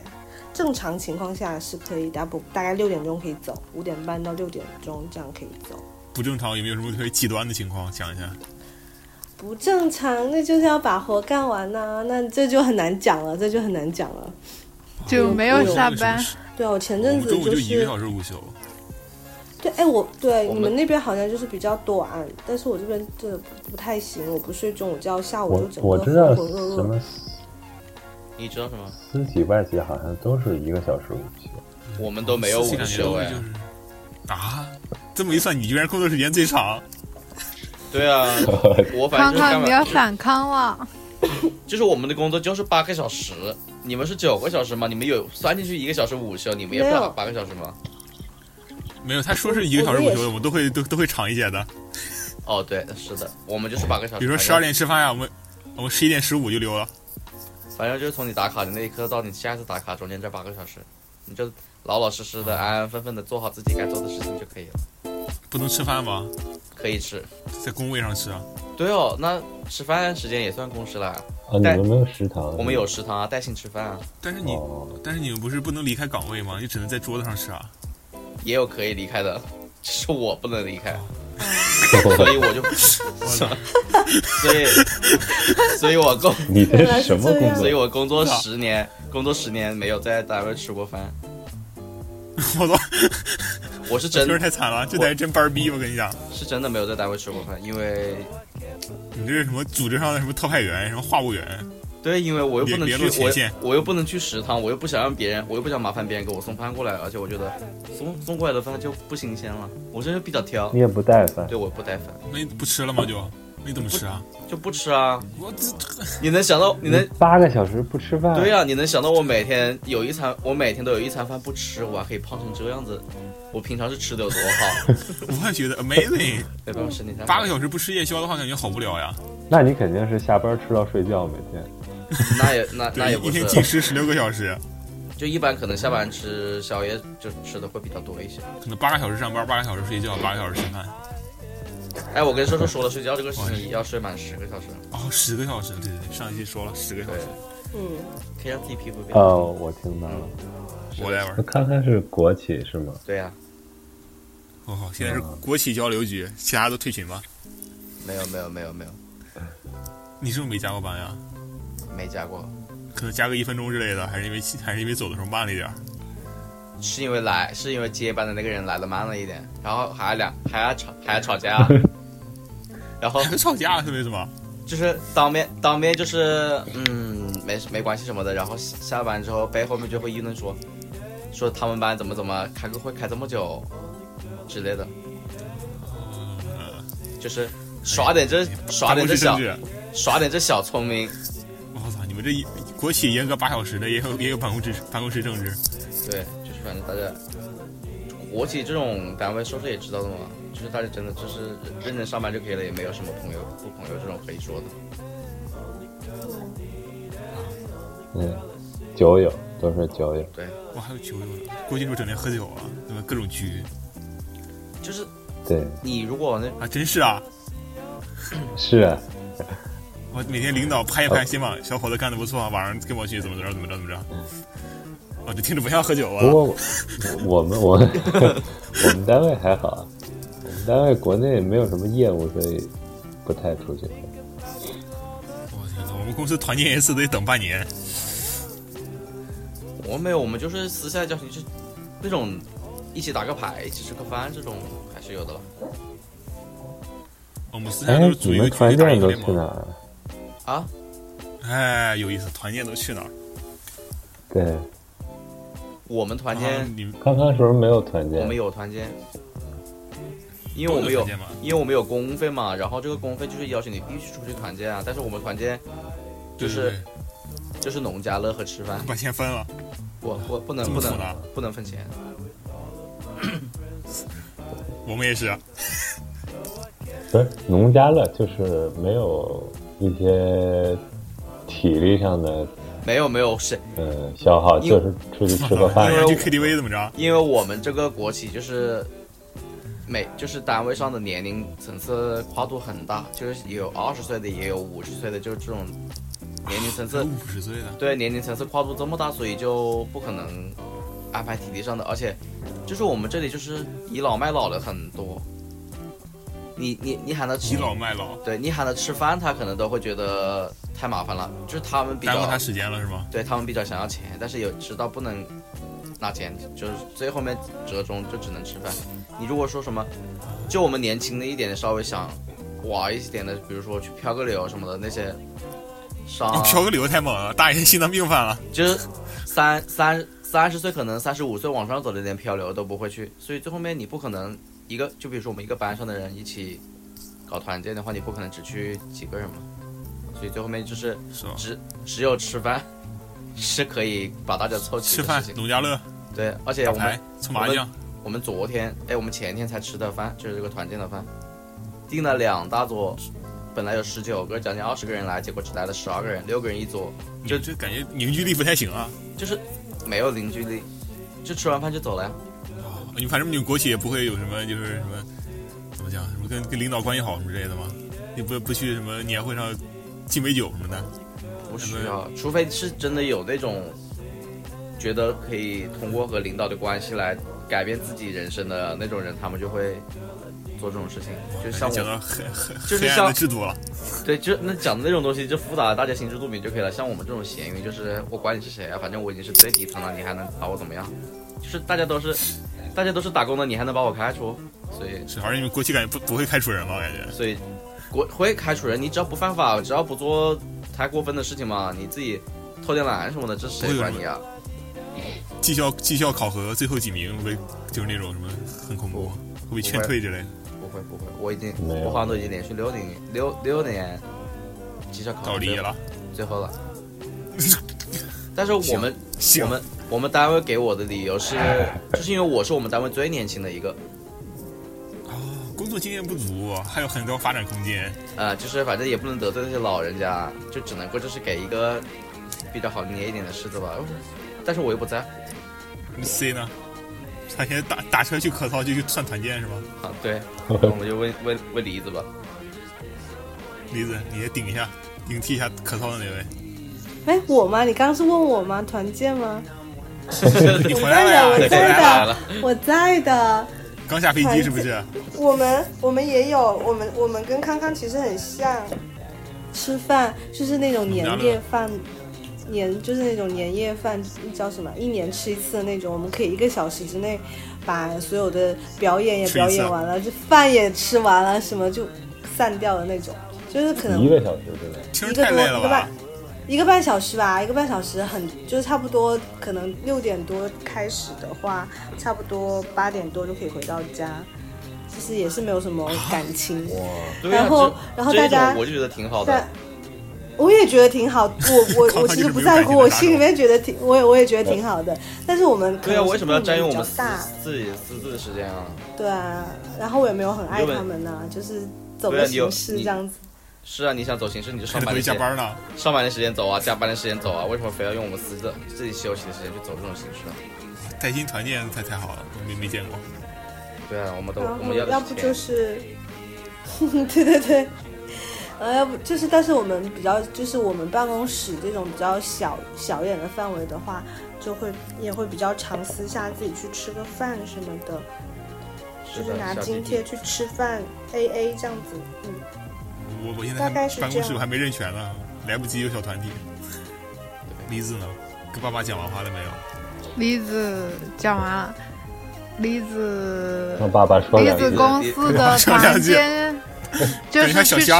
[SPEAKER 5] 正常情况下是可以，大不大概六点钟可以走，五点半到六点钟这样可以走。
[SPEAKER 1] 不正常有没有什么特别极端的情况？讲一下。
[SPEAKER 5] 不正常，那就是要把活干完呐、那这就很难讲了，这就很难讲了。
[SPEAKER 6] 就没有下班。
[SPEAKER 5] 对啊，我前阵子
[SPEAKER 1] 就一个
[SPEAKER 5] 是
[SPEAKER 1] 小时午休，
[SPEAKER 5] 对，哎，我对
[SPEAKER 3] 我们
[SPEAKER 5] 你们那边好像就是比较短，但是我这边真的不太行，我不睡中午觉，下午
[SPEAKER 2] 我
[SPEAKER 5] 就整个
[SPEAKER 2] 我知道
[SPEAKER 5] 浑浑噩噩。
[SPEAKER 2] 什么
[SPEAKER 3] 你知道什么？
[SPEAKER 2] 私企外企好像都是一个小时午休。
[SPEAKER 3] 我们都没有午休哎
[SPEAKER 1] 啊，这么一算，你居然工作时间最长。
[SPEAKER 3] 对啊，我反
[SPEAKER 6] 康
[SPEAKER 3] 正就是干嘛
[SPEAKER 6] 康你要反抗了，
[SPEAKER 3] 就是我们的工作就是八个小时，你们是九个小时吗？你们有算进去一个小时午休，你们也
[SPEAKER 5] 没有
[SPEAKER 3] 八八个小时吗？
[SPEAKER 1] 没有，他说是一个小时午休，
[SPEAKER 5] 我们也是
[SPEAKER 1] 我们都会都都会长一些的。
[SPEAKER 3] 哦，对，是的，我们就是八个小时。
[SPEAKER 1] 比如说十二点吃饭呀，我们我们十一点十五就溜了。
[SPEAKER 3] 反正就是从你打卡的那一刻到你下一次打卡中间这八个小时，你就老老实实的、安安分分的做好自己该做的事情就可以了。
[SPEAKER 1] 不能吃饭吗？
[SPEAKER 3] 可以吃。
[SPEAKER 1] 在工位上吃啊？
[SPEAKER 3] 对哦，那吃饭时间也算工时啦。
[SPEAKER 2] 啊，你
[SPEAKER 3] 但
[SPEAKER 2] 们没有食堂？
[SPEAKER 3] 我们有食堂啊，带薪吃饭啊，
[SPEAKER 1] 但是你、
[SPEAKER 2] 哦，
[SPEAKER 1] 但是你们不是不能离开岗位吗？你只能在桌子上吃啊。
[SPEAKER 3] 也有可以离开的，只是我不能离开，
[SPEAKER 5] 哦
[SPEAKER 3] 所以我就，所以，所以我工，
[SPEAKER 2] 你这
[SPEAKER 5] 是
[SPEAKER 2] 是什么工作？
[SPEAKER 3] 所以我工作十年，工作十年没有在单位吃过饭。
[SPEAKER 1] 我操，
[SPEAKER 3] 我是真
[SPEAKER 1] 太惨了，这才是真班儿逼！我跟你讲，
[SPEAKER 3] 是真的没有在单位吃过饭，因为
[SPEAKER 1] 你这是什么组织上的什么特派员，什么话务员？
[SPEAKER 3] 对，因为我又不能去我我又不能去食堂，我又不想让别人，我又不想麻烦别人给我送饭过来，而且我觉得送送过来的饭就不新鲜了，我这人比较挑
[SPEAKER 2] 你，也不带饭？
[SPEAKER 3] 对我不带饭
[SPEAKER 1] 那你不吃了吗？就那你怎么吃啊？
[SPEAKER 3] 就不吃啊。
[SPEAKER 1] 我这
[SPEAKER 3] 你能想到你能
[SPEAKER 2] 八个小时不吃饭？
[SPEAKER 3] 对呀、你能想到我每天有一餐，我每天都有一餐饭不吃，我还可以胖成这样子，我平常是吃的有多好？
[SPEAKER 1] 我也觉得 amazing。八个小时不吃夜宵的话，感觉好无聊呀。
[SPEAKER 2] 那你肯定是下班吃到睡觉，每天。
[SPEAKER 3] 那也那那也，不是，
[SPEAKER 1] 一天进食十六个小时，
[SPEAKER 3] 就一般可能下班吃宵夜就吃的会比较多一些。
[SPEAKER 1] 可能八个小时上班，八个小时睡觉，八个小时吃饭。
[SPEAKER 3] 哎，我跟瘦瘦说了，睡觉这个事情要睡满十个小时，
[SPEAKER 1] 哦，十个小时，对对对，上一期说了十个小
[SPEAKER 3] 对
[SPEAKER 1] 时，
[SPEAKER 5] 嗯，
[SPEAKER 3] 可以让自己皮肤变。
[SPEAKER 2] 哦，我听到了。
[SPEAKER 1] 我来玩
[SPEAKER 2] 那。看看是国企是吗？
[SPEAKER 3] 对呀、
[SPEAKER 1] 我靠，现在是国企交流局，其他都退群吧？
[SPEAKER 3] 没有没有没有没有，
[SPEAKER 1] 你是不是没加过班呀？
[SPEAKER 3] 没加过，
[SPEAKER 1] 可能加个一分钟之类的，还是因为还是因为走的时候慢了一点儿。
[SPEAKER 3] 是因为来是因为接班的那个人来的慢了一点，然后还要两还要吵还要吵架，然后
[SPEAKER 1] 还吵架是为什么？
[SPEAKER 3] 就是当面当面就是嗯没事没关系什么的，然后下下班之后背后面就会议论说说他们班怎么怎么开个会开这么久之类的，就是耍点这耍点这小耍点这小聪明，
[SPEAKER 1] 们这一国企严格八小时的，也有也有办公室办公室政治。
[SPEAKER 3] 对，就是反正大家国企这种单位，说是也知道的嘛，就是大家真的就是认真上班就可以了，也没有什么朋友不朋友这种可以说的。
[SPEAKER 2] 嗯，酒友都是酒友。
[SPEAKER 3] 对，
[SPEAKER 1] 我，还有酒友呢，国企时候整天喝酒啊，对吧？各种局
[SPEAKER 3] 就是
[SPEAKER 2] 对，
[SPEAKER 3] 你如果那
[SPEAKER 1] 啊，真是啊！
[SPEAKER 2] 是啊，
[SPEAKER 1] 我每天领导拍一拍肩膀，小伙子干的不错，晚上跟我去怎么着怎么着怎么着。我这听着不像喝酒啊
[SPEAKER 2] 不。过我我们我 我们单位还好，我们单位国内没有什么业务，所以不太出去。
[SPEAKER 1] 我天呐，我们公司团建一次得等半年。
[SPEAKER 3] 我们没有，我们就是私下交情，就那种一起打个牌、一起吃个饭这种还是有的了。
[SPEAKER 1] 们四川
[SPEAKER 2] 哎
[SPEAKER 1] 都是，组
[SPEAKER 2] 你们
[SPEAKER 1] 一个
[SPEAKER 2] 团建都
[SPEAKER 1] 英联盟。
[SPEAKER 2] 去哪儿？
[SPEAKER 3] 啊，
[SPEAKER 1] 哎，有意思，团建都去哪儿？
[SPEAKER 2] 对，
[SPEAKER 3] 我们团建
[SPEAKER 1] 啊，你们
[SPEAKER 2] 刚刚时候没有团建
[SPEAKER 3] 我们，有团建，因为我们有？因为我们有公费嘛，然后这个公费就是要求你必须出去团建啊。但是我们团建就是
[SPEAKER 1] 对对对
[SPEAKER 3] 就是农家乐和吃饭，
[SPEAKER 1] 把钱分了，
[SPEAKER 3] 我我不能不能？不能分钱。
[SPEAKER 1] 我们也是啊。
[SPEAKER 2] 不是农家乐，就是没有一些体力上的
[SPEAKER 3] 没有没有是
[SPEAKER 2] 呃消耗，就是出去吃个 饭
[SPEAKER 3] 因为。
[SPEAKER 1] 去 KTV 怎么着？
[SPEAKER 3] 因为我们这个国企就是每就是单位上的年龄层次跨度很大，就是有二十岁的，也有五十岁的，就是这种年龄层次。
[SPEAKER 1] 五十岁的，
[SPEAKER 3] 对年龄层次跨度这么大，所以就不可能安排体力上的，而且就是我们这里就是倚老卖老的很多。你你你喊他吃
[SPEAKER 1] 倚，老卖老，
[SPEAKER 3] 对你喊他吃饭，他可能都会觉得太麻烦了，就是他们比较
[SPEAKER 1] 耽误他时间了是吗？
[SPEAKER 3] 对他们比较想要钱，但是有知道不能拿钱，就是最后面折中就只能吃饭。你如果说什么，就我们年轻的一点的，稍微想玩一点的，比如说去漂个流什么的那些，上
[SPEAKER 1] 你漂个流太猛了，大爷心脏病犯了。
[SPEAKER 3] 就是三三三十岁，可能三十五岁往上走的连漂流都不会去，所以最后面你不可能一个，就比如说我们一个班上的人一起搞团建的话，你不可能只去几个人嘛，所以最后面就是
[SPEAKER 1] 是？
[SPEAKER 3] 只只有吃饭是可以把大家凑齐
[SPEAKER 1] 吃饭
[SPEAKER 3] 的事，情。
[SPEAKER 1] 农家乐，
[SPEAKER 3] 对，而且我们
[SPEAKER 1] 牌，搓麻将，
[SPEAKER 3] 我们昨天哎，我们前天才吃的饭，就是这个团建的饭，订了两大桌，本来有十九个，将近二十个人来，结果只来了十二个人，六个人一桌，
[SPEAKER 1] 就就感觉凝聚力不太行啊。
[SPEAKER 3] 就是没有凝聚力，就吃完饭就走了呀。
[SPEAKER 1] 你反正你们国企也不会有什么，就是什么怎么讲，什么跟跟领导关系好什么之类的吗？你不不去什么年会上敬杯酒什么的？
[SPEAKER 3] 不需要，除非是真的有那种觉得可以通过和领导的关系来改变自己人生的那种人，他们就会做这种事情。就像我，
[SPEAKER 1] 讲到很很
[SPEAKER 3] 就是像
[SPEAKER 1] 制度了。
[SPEAKER 3] 对，就那讲的那种东西就复杂，大家心知肚明就可以了。像我们这种闲鱼，就是我管你是谁啊，反正我已经是最底层了，你还能把我怎么样？就是大家都是，大家都是打工的，你还能把我开除？所以，
[SPEAKER 1] 是，而且你们国企感觉不不会开除人嘛？感觉
[SPEAKER 3] 所以国会开除人，你只要不犯法，只要不做太过分的事情嘛，你自己偷点懒什么的，这谁管你啊？
[SPEAKER 1] 绩效绩效考核最后几名会就是那种什么很恐怖，会被劝退之类的。
[SPEAKER 3] 不会不会，我已经我好像都已经连续六年六六年绩效考核
[SPEAKER 1] 到离了，
[SPEAKER 3] 最后了。但是我们
[SPEAKER 1] 行
[SPEAKER 3] 我们我们单位给我的理由是，就是因为我是我们单位最年轻的一个，
[SPEAKER 1] 工作经验不足，还有很多发展空间。
[SPEAKER 3] 呃，就是反正也不能得罪那些老人家，就只能够就是给一个比较好捏一点的狮子吧。但是我又不在
[SPEAKER 1] C 呢？他现在打打车去客操就去算团建是吗？
[SPEAKER 3] 啊，对，那我们就问问问梨子吧。
[SPEAKER 1] 梨子，你也顶一下，顶替一下科操的那位。
[SPEAKER 5] 哎，我吗？你刚刚是问我吗？团建吗？
[SPEAKER 1] 你回来了？
[SPEAKER 5] 我
[SPEAKER 1] 你回
[SPEAKER 5] 在的
[SPEAKER 1] 来了？
[SPEAKER 5] 我在的。
[SPEAKER 1] 刚下飞机是不是？
[SPEAKER 5] 我们我们也有，我们我们跟康康其实很像，吃饭就是那种年夜饭，年就是那种年夜饭叫什么？一年吃一次的那种，我们可以一个小时之内把所有的表演也表演完了，就饭也吃完了，什么就散掉的那种，就是可能
[SPEAKER 2] 一个小时之内，
[SPEAKER 1] 听着太累了吧？
[SPEAKER 5] 一个半小时吧，一个半小时很就是差不多，可能六点多开始的话，差不多八点多就可以回到家。其实也是没有什么感情，
[SPEAKER 3] 对啊
[SPEAKER 5] 然后
[SPEAKER 3] 这
[SPEAKER 5] 然后大家
[SPEAKER 3] 我就觉得挺好的。
[SPEAKER 5] 我也觉得挺好，我我 我其实不在乎，我心里面觉得挺，我也我也觉得挺好的。但是我们可
[SPEAKER 3] 对啊，为什么要占用我们
[SPEAKER 5] 大？
[SPEAKER 3] 自己私自的时间啊？
[SPEAKER 5] 对啊，然后我也没有很爱他们呐、就是走个形式这样子。
[SPEAKER 3] 是啊，你想走形式你就上班
[SPEAKER 1] 加班呢。
[SPEAKER 3] 上班的时间走啊，加班的时间走啊，为什么非要用我们私自自己休息的时间去走这种形式啊？
[SPEAKER 1] 带薪团建太太好了，我没没见过。
[SPEAKER 3] 对啊，我们都我们要
[SPEAKER 5] 要不就
[SPEAKER 3] 是
[SPEAKER 5] 对对对，呃，要不就是，但是我们比较就是我们办公室这种比较小小一点的范围的话，就会也会比较常私下自己去吃个饭什么的，就是拿津贴去吃饭 A A 这样子，嗯，
[SPEAKER 1] 我我现在办公室我还没认全呢，来不及有小团体。梨子呢？跟爸爸讲完话了没有？
[SPEAKER 6] 梨子讲完了，梨子
[SPEAKER 2] 让爸爸说
[SPEAKER 6] 梨。子公司的 团建就是去吃。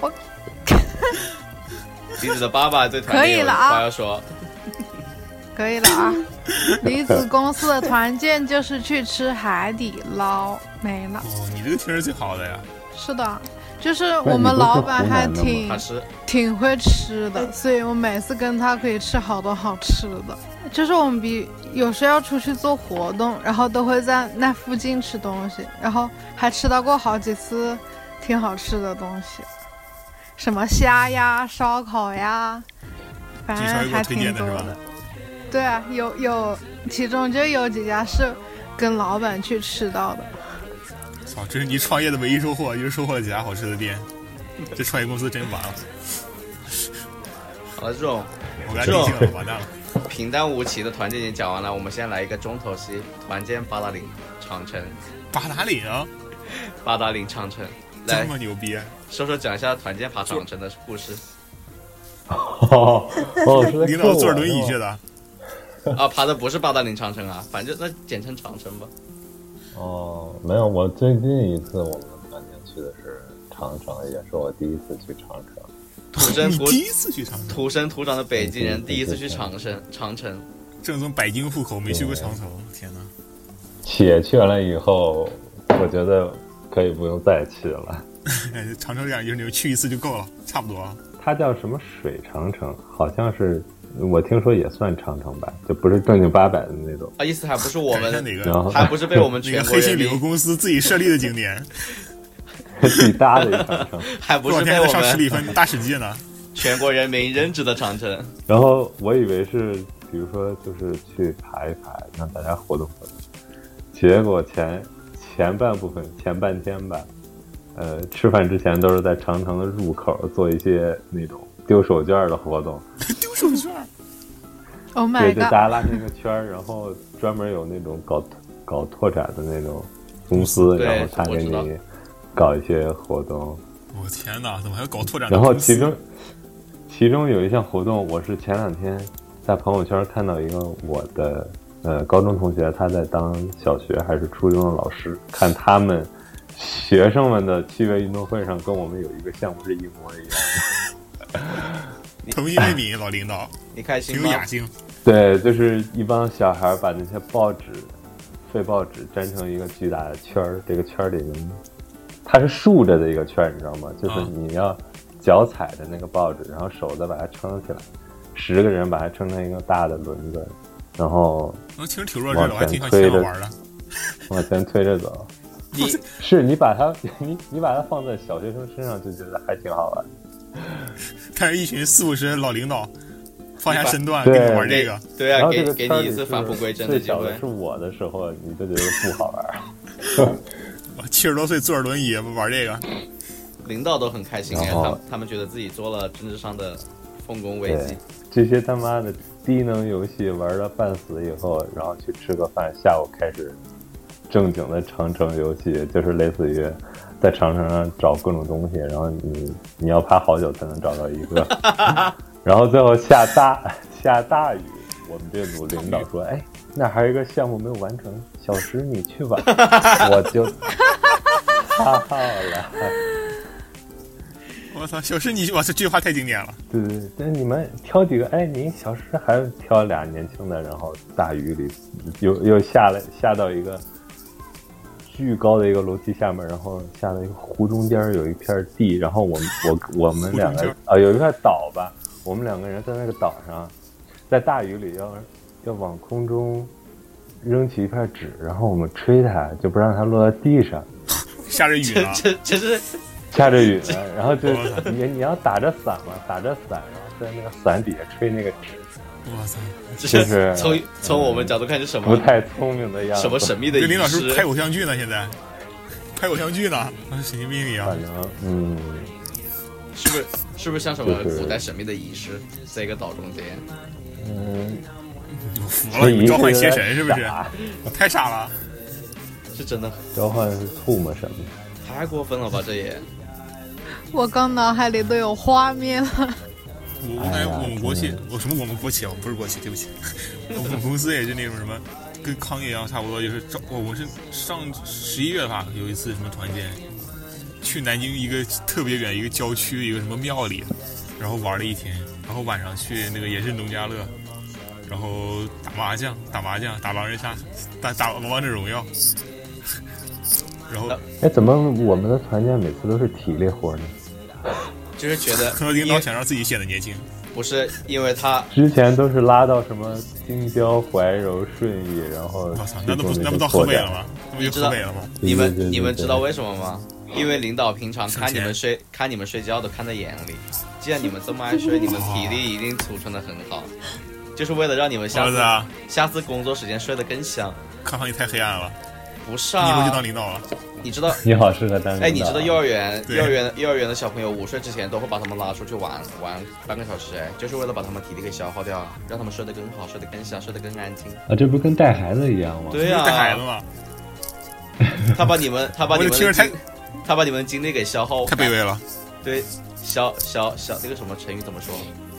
[SPEAKER 6] 我，
[SPEAKER 3] 李子的爸爸对团建有话要说。
[SPEAKER 6] 可以了啊！李子公司的团建就是去吃海底捞，没了。
[SPEAKER 1] 哦，你这个听着最好的呀。
[SPEAKER 6] 是的，就是我们老板还挺挺会吃的，所以我每次跟他可以吃好多好吃的。就是我们比有时要出去做活动，然后都会在那附近吃东西，然后还吃到过好几次挺好吃的东西，什么虾呀、烧烤呀，反正还挺多的。对啊，有有，其中就有几家是跟老板去吃到的。
[SPEAKER 1] 操，这是你创业的唯一收获，就是收获了几家好吃的店。这创业公司真完了。
[SPEAKER 3] 好了，这种
[SPEAKER 1] 这种完蛋了。
[SPEAKER 3] 平淡无奇的团建已经讲完了，我们先来一个重头戏：团建八达岭长城。
[SPEAKER 1] 八达岭啊！
[SPEAKER 3] 八达岭长城，
[SPEAKER 1] 这么牛逼！
[SPEAKER 3] 说说讲一下团建爬长城的故事。
[SPEAKER 2] 哦，
[SPEAKER 1] 领导坐着轮椅去的。
[SPEAKER 3] 啊，爬的不是八达岭长城啊，反正那简称长城吧。
[SPEAKER 2] 哦，没有，我最近一次我们团建去的是长城，也是我第一次去长城。
[SPEAKER 3] 土生土
[SPEAKER 1] 第一次去长城，
[SPEAKER 3] 土生土长的北京人第一次去长城，长城。
[SPEAKER 1] 正宗北京户口没去过长城，天哪！
[SPEAKER 2] 且去完了以后，我觉得可以不用再去了。
[SPEAKER 1] 长城这样，就去一次就够了，差不多。
[SPEAKER 2] 它叫什么水长城？好像是。我听说也算长城吧，就不是正经八百的那种。
[SPEAKER 3] 啊，意思还不是我们
[SPEAKER 1] 哪个，
[SPEAKER 3] 还不是被我们全国
[SPEAKER 1] 黑心旅游公司自己设立的景点，
[SPEAKER 2] 自己搭的一长城，
[SPEAKER 3] 还不是被我们
[SPEAKER 1] 上十里分大世界呢。
[SPEAKER 3] 全国人民认知的长城。
[SPEAKER 2] 然后我以为是，比如说就是去爬一爬，让大家活动活动。结果前前半部分前半天吧，呃，吃饭之前都是在长城的入口做一些那种。丢手绢的活动，
[SPEAKER 1] 丢手绢
[SPEAKER 6] ，Oh my
[SPEAKER 2] god！对，就大家拉成一个圈儿，然后专门有那种搞搞拓展的那种公司，然后他给你搞一些活动。
[SPEAKER 1] 我天哪，怎么还要搞拓展？
[SPEAKER 2] 然后其中其中有一项活动，我是前两天在朋友圈看到一个我的呃高中同学，他在当小学还是初中的老师，看他们学生们的趣味运动会上，跟我们有一个项目是一模一样。
[SPEAKER 1] 同心为民，老领导，
[SPEAKER 3] 你开心吗？
[SPEAKER 1] 有雅兴。
[SPEAKER 2] 对，就是一帮小孩把那些报纸、废报纸粘成一个巨大的圈儿，这个圈儿里面它是竖着的一个圈儿，你知道吗？就是你要脚踩着那个报纸，然后手再把它撑起来，十个人把它撑成一个大的轮子，然后
[SPEAKER 1] 往前推着，
[SPEAKER 2] 往前推着走。
[SPEAKER 3] 你
[SPEAKER 2] 是你把它，你你把它放在小学生身上，就觉得还挺好玩。
[SPEAKER 1] 看着一群四五十老领导放下身段跟你玩这个，
[SPEAKER 3] 对啊，给给你一次返璞归真的机会。
[SPEAKER 2] 是我的时候，你就觉得不好玩。
[SPEAKER 1] 我七十多岁坐着轮椅玩这个，
[SPEAKER 3] 领导都很开心哎，他他们觉得自己做了政治上的丰功伟绩。
[SPEAKER 2] 这些他妈的低能游戏玩了半死以后，然后去吃个饭，下午开始正经的长城游戏，就是类似于。在长城上找各种东西，然后你你要爬好久才能找到一个，然后最后下大下大雨，我们这组领导说：“哎，那还有一个项目没有完成，小石你去吧。”我就哈哈了。
[SPEAKER 1] 我操，小石你我操，这句话太经典了。
[SPEAKER 2] 对对对，那你们挑几个？哎，你小石还挑俩年轻的，然后大雨里又又下了下到一个。巨高的一个楼梯下面，然后下了一个湖中间有一片地，然后我们我我们两个啊有一块岛吧，我们两个人在那个岛上，在大雨里要要往空中扔起一片纸，然后我们吹它，就不让它落在地上。
[SPEAKER 1] 下着雨
[SPEAKER 3] 啊，这这是
[SPEAKER 2] 下着雨呢，然后就你你要打着伞嘛，打着伞，然后在那个伞底下吹那个纸。
[SPEAKER 1] 哇塞！
[SPEAKER 2] 就是
[SPEAKER 3] 从从我们角度看是什么
[SPEAKER 2] 不太聪明的样子，
[SPEAKER 3] 什么神秘的
[SPEAKER 1] 林老师拍偶像剧呢？现在 拍偶像剧呢？神经病一样。
[SPEAKER 2] 反正嗯，
[SPEAKER 3] 是不是是不是像什么古代神秘的仪式，在一个岛中间？
[SPEAKER 2] 嗯，
[SPEAKER 1] 我服了，你召唤邪神是不是？太傻了，
[SPEAKER 3] 是真的。
[SPEAKER 2] 召唤是吐沫什么？
[SPEAKER 3] 太过分了吧！这也，
[SPEAKER 6] 我刚脑海里都有画面了。
[SPEAKER 1] 我我感觉我们国企，我什么我们国企啊？不是国企，对不起。我们公司也是那种什么，跟康业一样差不多，就是招我们是上十一月吧，有一次什么团建，去南京一个特别远一个郊区一个什么庙里，然后玩了一天，然后晚上去那个也是农家乐，然后打麻将，打麻将，打狼人杀，打打王者荣耀。然后，
[SPEAKER 2] 哎，怎么我们的团建每次都是体力活呢？
[SPEAKER 3] 就是觉得
[SPEAKER 1] 可能领导想让自己显得年轻。
[SPEAKER 3] 不是因为他
[SPEAKER 2] 之前都是拉到什么京郊怀柔顺义，然后
[SPEAKER 1] 我操，那都不那不到河北了吗？那不就河北了吗？
[SPEAKER 3] 你们你们知道为什么吗？因为领导平常看你们睡看你们睡觉都看在眼里。既然你们这么爱睡，你们体力一定储存的很好，就是为了让你们下次下次工作时间睡得更香。
[SPEAKER 1] 看房你太黑暗了。
[SPEAKER 3] 不是啊，
[SPEAKER 1] 以后就当领导了。
[SPEAKER 3] 你知道？
[SPEAKER 2] 你好，适合当领导。
[SPEAKER 3] 哎，你知道幼儿园、幼儿园、幼儿园的小朋友午睡之前都会把他们拉出去玩玩半个小时，哎，就是为了把他们体力给消耗掉，让他们睡得更好，睡得更香，睡得更安静。
[SPEAKER 2] 啊，这不跟带孩子一样吗？
[SPEAKER 3] 对呀，
[SPEAKER 1] 带孩子嘛。
[SPEAKER 3] 他把你们，他把你们，他把你们精力给消耗，
[SPEAKER 1] 太卑微了。
[SPEAKER 3] 对，小小小，那个什么成语怎么说？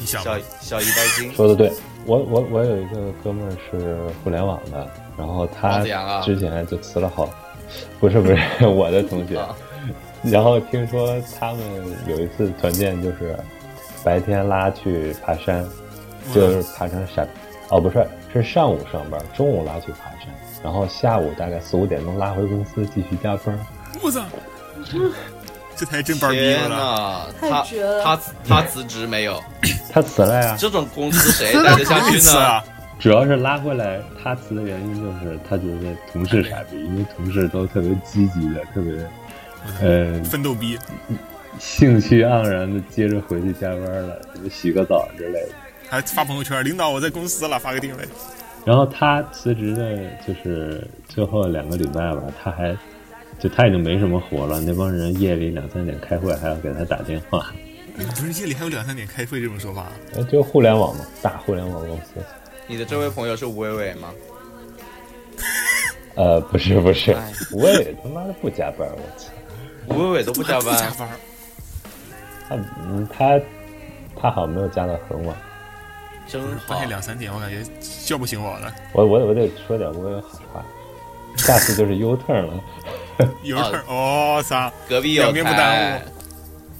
[SPEAKER 3] 小小一殆尽。
[SPEAKER 2] 说的对，我我我有一个哥们儿是互联网的，然后他之前就辞了好。不是不是我的同学，然后听说他们有一次团建，就是白天拉去爬山，就是爬成山，哦不是，是上午上班，中午拉去爬山，然后下午大概四五点钟拉回公司继续加班。
[SPEAKER 1] 我操，这才真班逼
[SPEAKER 3] 呢！他他他辞职没有？
[SPEAKER 2] 他辞了呀。
[SPEAKER 3] 这种公司谁 待得下去呢？
[SPEAKER 2] 主要是拉回来，他辞的原因就是他觉得同事傻逼，因为同事都特别积极的，特别，呃，
[SPEAKER 1] 奋斗逼，
[SPEAKER 2] 兴趣盎然的接着回去加班了，什么洗个澡之类的，
[SPEAKER 1] 还发朋友圈，领导我在公司了，发个定位。
[SPEAKER 2] 然后他辞职的就是最后两个礼拜吧，他还就他已经没什么活了，那帮人夜里两三点开会，还要给他打电话。
[SPEAKER 1] 不是夜里还有两三点开会这种说法？
[SPEAKER 2] 就互联网嘛，大互联网公司。
[SPEAKER 3] 你的这位朋友是吴伟伟吗？
[SPEAKER 2] 呃，不是不是，吴伟伟他妈的不加班，我操！
[SPEAKER 3] 吴伟伟都不加班，
[SPEAKER 2] 他嗯他他好像没有加到很晚，
[SPEAKER 3] 真好。
[SPEAKER 1] 半夜两三点，我感觉叫不醒我了。
[SPEAKER 2] 我我我得说点吴伟伟好话，下次就是 U turn 了，
[SPEAKER 1] U turn，哦操！
[SPEAKER 3] 隔壁有台，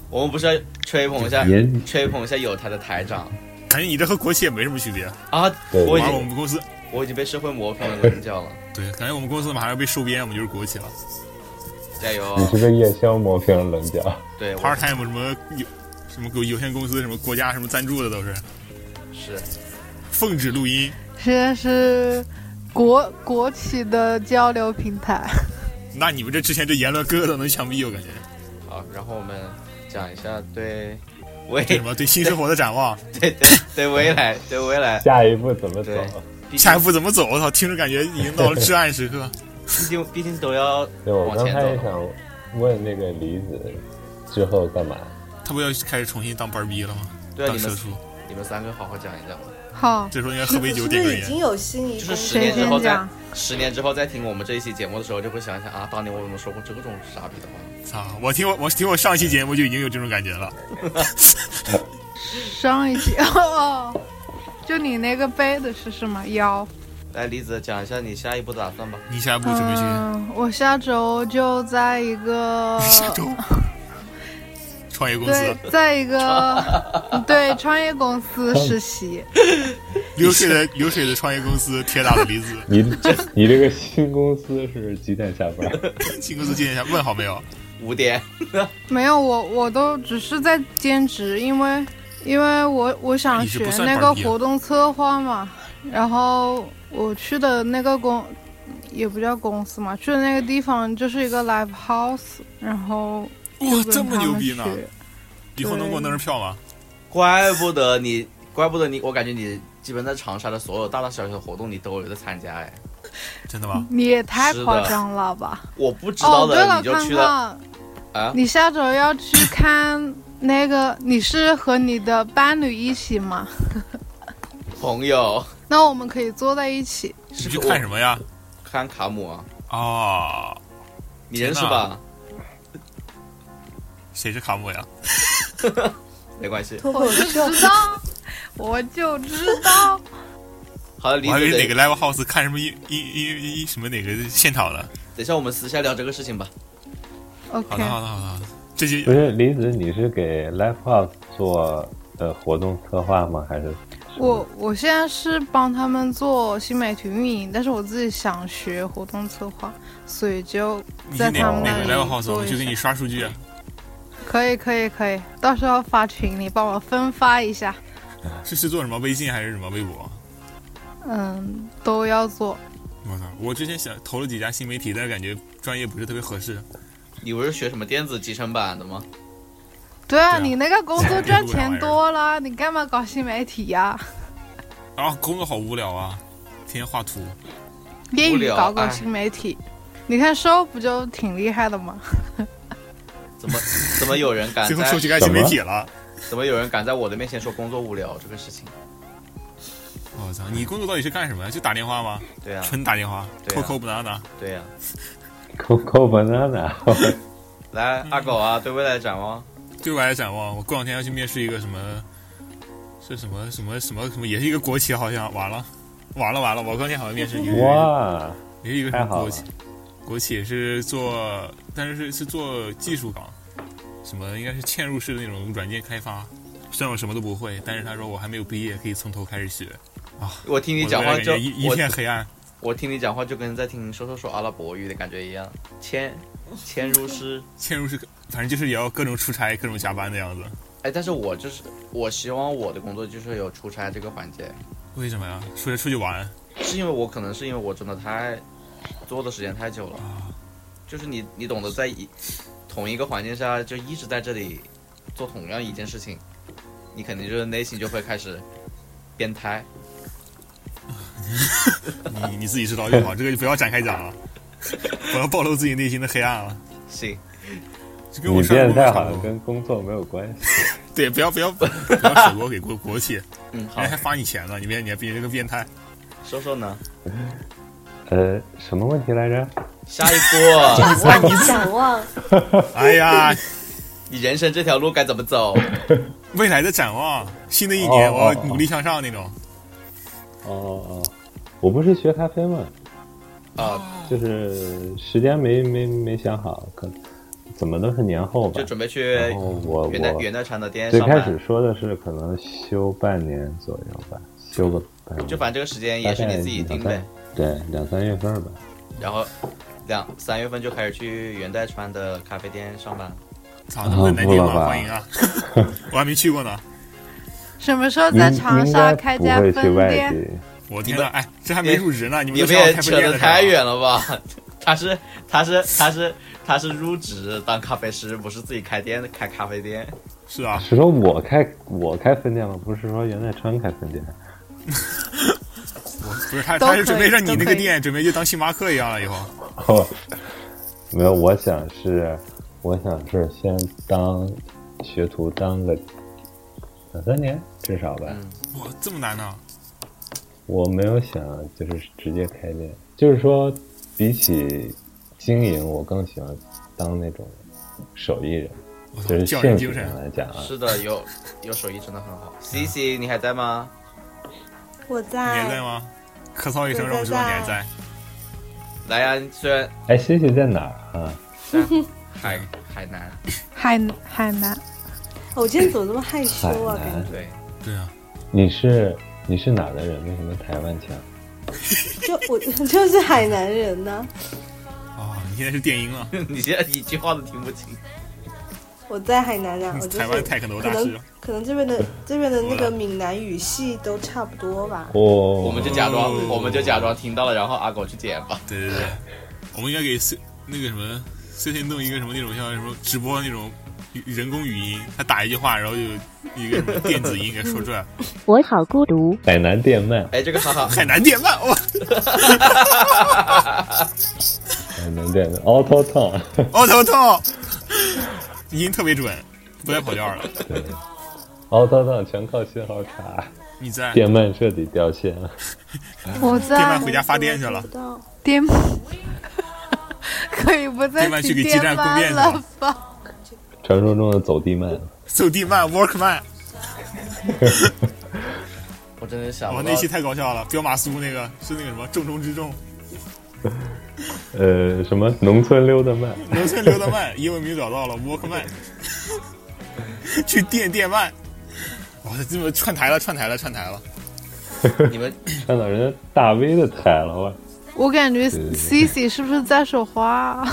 [SPEAKER 3] 我们不是要吹捧一下，吹捧一下有台的台长。
[SPEAKER 1] 感觉你这和国企也没什么区别
[SPEAKER 3] 啊！我
[SPEAKER 1] 已经我们公司
[SPEAKER 3] 我已经被社会磨平了棱角了。
[SPEAKER 1] 对，感觉我们公司马上要被收编，我们就是国企了。
[SPEAKER 3] 加油！
[SPEAKER 2] 你是被夜宵磨平了棱角。
[SPEAKER 3] 对
[SPEAKER 1] ，part time 什么有什么有有限公司什么国家什么赞助的都是。
[SPEAKER 3] 是。
[SPEAKER 1] 奉旨录音。
[SPEAKER 6] 现在是国国企的交流平台。
[SPEAKER 1] 那你们这之前这言论个个都能枪毙，我感觉。
[SPEAKER 3] 好，然后我们讲一下对。
[SPEAKER 1] 为什么对新生活的展望？
[SPEAKER 3] 对对对未来，对未来，
[SPEAKER 2] 下一步怎么走？
[SPEAKER 1] 下一步怎么走？我操，听着感觉已经到了至暗时刻。
[SPEAKER 3] 毕竟毕竟都要
[SPEAKER 2] 对我刚才也想问那个李子之后干嘛？
[SPEAKER 1] 他不要开始重新当班逼了吗？
[SPEAKER 3] 对啊，
[SPEAKER 1] 你
[SPEAKER 3] 们你们三个好好讲一讲。
[SPEAKER 6] 好，
[SPEAKER 1] 这时候应该喝杯酒点根烟。
[SPEAKER 5] 已经有心仪，
[SPEAKER 3] 就是十年之后再十年之后再听我们这一期节目的时候，就会想想啊，当年我怎么说过这种傻逼的话。
[SPEAKER 1] 操！我听我我听我上一期节目就已经有这种感觉了。
[SPEAKER 6] 上一期哦，就你那个背的是什么腰？
[SPEAKER 3] 来，李子讲一下你下一步打算吧。
[SPEAKER 1] 你下一步准备去？
[SPEAKER 6] 我下周就在一个
[SPEAKER 1] 下周创业公司，
[SPEAKER 6] 对，在一个 对创业公司实习。
[SPEAKER 1] 流水的流水的创业公司，铁打的鼻子。
[SPEAKER 2] 你你这个新公司是几点下班？
[SPEAKER 1] 新公司几点下？问好没有？
[SPEAKER 3] 五点，
[SPEAKER 6] 没有我，我都只是在兼职，因为因为我我想学那个活动策划嘛，然后我去的那个公也不叫公司嘛，去的那个地方就是一个 live house，然后
[SPEAKER 1] 哇这么牛逼呢，以后能给我弄张票吗？
[SPEAKER 3] 怪不得你，怪不得你，我感觉你基本在长沙的所有大大小小的活动你都有在参加哎，
[SPEAKER 1] 真的吗？
[SPEAKER 6] 你也太夸张了吧！
[SPEAKER 3] 我不知道的你就去了。
[SPEAKER 6] 啊！你下周要去看那个？你是和你的伴侣一起吗？
[SPEAKER 3] 朋友。
[SPEAKER 6] 那我们可以坐在一起。
[SPEAKER 1] 是去看什么呀？
[SPEAKER 3] 看卡姆啊！
[SPEAKER 1] 哦，
[SPEAKER 3] 你认识吧？
[SPEAKER 1] 谁是卡姆呀？
[SPEAKER 3] 没关系。
[SPEAKER 6] 我就知道，我就知道。
[SPEAKER 3] 好的，
[SPEAKER 1] 我还以为哪个 live house 看什么一一一一什么哪个现场的。
[SPEAKER 3] 等一下我们私下聊这个事情吧。
[SPEAKER 6] OK，
[SPEAKER 1] 好的好的好的好的。这些
[SPEAKER 2] 不是李子，你是给 Live House 做呃活动策划吗？还是
[SPEAKER 6] 我我现在是帮他们做新媒体运营，但是我自己想学活动策划，所以就在他们那
[SPEAKER 1] 里 Live House 我就给你刷数据。
[SPEAKER 6] 可以可以可以，到时候发群里帮我分发一下。
[SPEAKER 1] 是是做什么微信还是什么微博？
[SPEAKER 6] 嗯，都要做。
[SPEAKER 1] 我操！我之前想投了几家新媒体，但是感觉专业不是特别合适。
[SPEAKER 3] 你不是学什么电子集成版的吗？
[SPEAKER 6] 对啊，你那个工作赚钱多了，你干嘛搞新媒体呀？
[SPEAKER 1] 啊，工作好无聊啊，天天画图。
[SPEAKER 6] 业余搞搞新媒体，你看收不就挺厉害的吗？
[SPEAKER 3] 怎么怎么有人敢
[SPEAKER 1] 最后说起干新媒体了？
[SPEAKER 3] 怎么有人敢在我的面前说工作无聊这个事情？
[SPEAKER 1] 我操！你工作到底是干什么呀？就打电话吗？
[SPEAKER 3] 对呀，
[SPEAKER 1] 纯打电话。Coco banana。
[SPEAKER 3] 对呀。
[SPEAKER 2] Coco banana。
[SPEAKER 3] 来，阿狗啊，对未来展望。
[SPEAKER 1] 对未来展望，我过两天要去面试一个什么？是什么什么什么什么？也是一个国企，好像完了，完了完了！我刚天好像面试一个。
[SPEAKER 2] 哇！
[SPEAKER 1] 也是一个什么国企？国企是做，但是是是做技术岗，什么应该是嵌入式的那种软件开发。虽然我什么都不会，但是他说我还没有毕业，可以从头开始学。啊！
[SPEAKER 3] 我听你讲话就
[SPEAKER 1] 一一片黑暗。
[SPEAKER 3] 我听你讲话就跟在听说说说阿拉伯语的感觉一样。嵌嵌入式，
[SPEAKER 1] 嵌入式，反正就是也要各种出差、各种加班的样子。
[SPEAKER 3] 哎，但是我就是我希望我的工作就是有出差这个环节。
[SPEAKER 1] 为什么呀？出去出去玩？
[SPEAKER 3] 是因为我可能是因为我真的太做的时间太久了。就是你你懂得在一同一个环境下就一直在这里做同样一件事情，你肯定就是内心就会开始变态。
[SPEAKER 1] 你你自己知道就好，这个就不要展开讲了，不要暴露自己内心的黑暗了。
[SPEAKER 3] 行，
[SPEAKER 2] 你变态好像跟工作没有关系。
[SPEAKER 1] 对，不要不要不要甩锅给国国企，
[SPEAKER 3] 嗯，
[SPEAKER 1] 人家还发你钱呢，你别你还别这个变态。
[SPEAKER 3] 说说呢？
[SPEAKER 2] 呃，什么问题来着？
[SPEAKER 3] 下一步
[SPEAKER 5] 展望展望。
[SPEAKER 1] 哎呀，
[SPEAKER 3] 你人生这条路该怎么走？
[SPEAKER 1] 未来的展望，新的一年我要努力向上那种。
[SPEAKER 2] 哦哦，我不是学咖啡吗？
[SPEAKER 3] 啊，
[SPEAKER 2] 就是时间没没没想好，可怎么都是年后吧。
[SPEAKER 3] 就准备去
[SPEAKER 2] 我
[SPEAKER 3] 元代元代传的店。
[SPEAKER 2] 最开始说的是可能休半年左右吧，休个半年。
[SPEAKER 3] 就反正这个时间也是你自己定的。
[SPEAKER 2] 对，两三月份吧。
[SPEAKER 3] 然后两三月份就开始去元代川的咖啡店上班。
[SPEAKER 1] 操，那么南京吗？欢迎啊！我还没去过呢。
[SPEAKER 6] 什么时候在长沙开家分店？
[SPEAKER 1] 我天呐，哎，这还没入职呢，
[SPEAKER 3] 你
[SPEAKER 1] 们也
[SPEAKER 3] 扯得太远了吧？他是他是他是他是入职当咖啡师，不是自己开店开咖啡店。
[SPEAKER 1] 是啊，
[SPEAKER 2] 是说我开我开分店吗？不是说袁代川开分店。
[SPEAKER 1] 不是他，他是准备让你那个店准备就当星巴克一样了以后。
[SPEAKER 2] 哦，没有，我想是我想是先当学徒当个。两三年至少吧。
[SPEAKER 1] 哇，这么难呢？
[SPEAKER 2] 我没有想就是直接开店，就是说比起经营，我更喜欢当那种手艺人，就是兴趣上来讲啊。
[SPEAKER 3] 是的，有有手艺真的很好。C C，你还在吗？
[SPEAKER 5] 我在。
[SPEAKER 1] 你还在吗？咳嗽一声让我知道你还在。
[SPEAKER 3] 来呀，虽然
[SPEAKER 2] 哎，C C 在哪儿啊？
[SPEAKER 3] 海海南。
[SPEAKER 6] 海海南。
[SPEAKER 5] 我今天怎么这么害羞啊？感
[SPEAKER 3] 觉
[SPEAKER 1] 对啊，
[SPEAKER 2] 你是你是哪的人？为什么台湾腔？
[SPEAKER 5] 就我就是海南人呢。
[SPEAKER 1] 啊，你现在是电音了？
[SPEAKER 3] 你现在一句话都听不清。
[SPEAKER 5] 我在海南啊，我
[SPEAKER 1] 台湾太可能大
[SPEAKER 5] 师。可能这边的这边的那个闽南语系都差不多吧。
[SPEAKER 2] 哦，
[SPEAKER 3] 我们就假装我们就假装听到了，然后阿狗去剪吧。
[SPEAKER 1] 对对对，我们应该给 C 那个什么 C 天弄一个什么那种像什么直播那种。人工语音，他打一句话，然后就一个电子音给说出来。
[SPEAKER 4] 我好孤独。
[SPEAKER 2] 海南电鳗，
[SPEAKER 3] 哎，这个好好。
[SPEAKER 1] 海南电鳗，哇！
[SPEAKER 2] 海南电鳗，auto
[SPEAKER 1] tone，auto tone，音特别准，不带跑调了。
[SPEAKER 2] auto tone 全靠信号卡。
[SPEAKER 1] 你在？
[SPEAKER 2] 电鳗彻底掉线了。
[SPEAKER 6] 我在。
[SPEAKER 1] 电鳗回家发电去了。
[SPEAKER 6] 电鳗可以不再
[SPEAKER 1] 电鳗去给基站供电
[SPEAKER 6] 了吧？
[SPEAKER 2] 传说中的走地慢，
[SPEAKER 1] 走地慢，work man。
[SPEAKER 3] 我真的想，
[SPEAKER 1] 我那期太搞笑了，彪马苏那个是那个什么重中之重。
[SPEAKER 2] 呃，什么农村溜达慢？
[SPEAKER 1] 农村溜达慢，英文名找到了，Walkman。去电电鳗。哇，这么串台了，串台了，串台了。
[SPEAKER 3] 你们
[SPEAKER 2] 串到人家大 V 的台了，我。
[SPEAKER 6] 我感觉 C C 是不是在说话？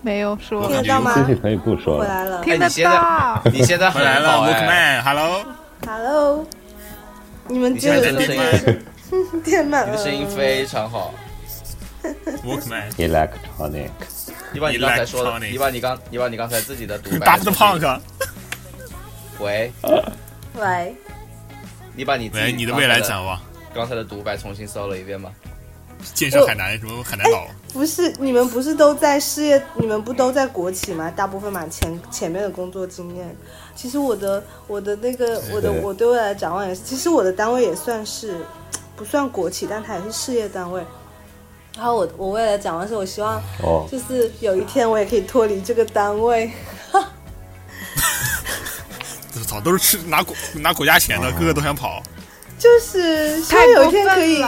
[SPEAKER 6] 没有说。
[SPEAKER 5] 听得到吗
[SPEAKER 2] ？C C 可以不说
[SPEAKER 5] 了。回来了。
[SPEAKER 6] 听得到。
[SPEAKER 3] 你现在
[SPEAKER 1] 回来了，Walkman，Hello。
[SPEAKER 5] Hello。你们
[SPEAKER 3] 接的声音，
[SPEAKER 5] 电鳗。
[SPEAKER 3] 你的声音非常好。
[SPEAKER 1] Walkman。
[SPEAKER 2] Electronic。
[SPEAKER 3] 你把你刚才说的，你把你刚，你把你刚才自己的独白。
[SPEAKER 1] Daft Punk。
[SPEAKER 3] 喂。
[SPEAKER 5] 喂。
[SPEAKER 3] 你把你
[SPEAKER 1] 喂，你的未来展望，
[SPEAKER 3] 刚才的独白重新搜了一遍吗。
[SPEAKER 1] 建设海南什么海南岛？
[SPEAKER 5] 不是，你们不是都在事业？你们不都在国企吗？大部分嘛，前前面的工作经验。其实我的我的那个我的我对未来展望也是，其实我的单位也算是不算国企，但它也是事业单位。然后我我未来展望是我希望，就是有一天我也可以脱离这个单位。
[SPEAKER 1] 操，都是吃拿国拿国家钱的，个个都想跑。
[SPEAKER 5] 就是希望有一天可以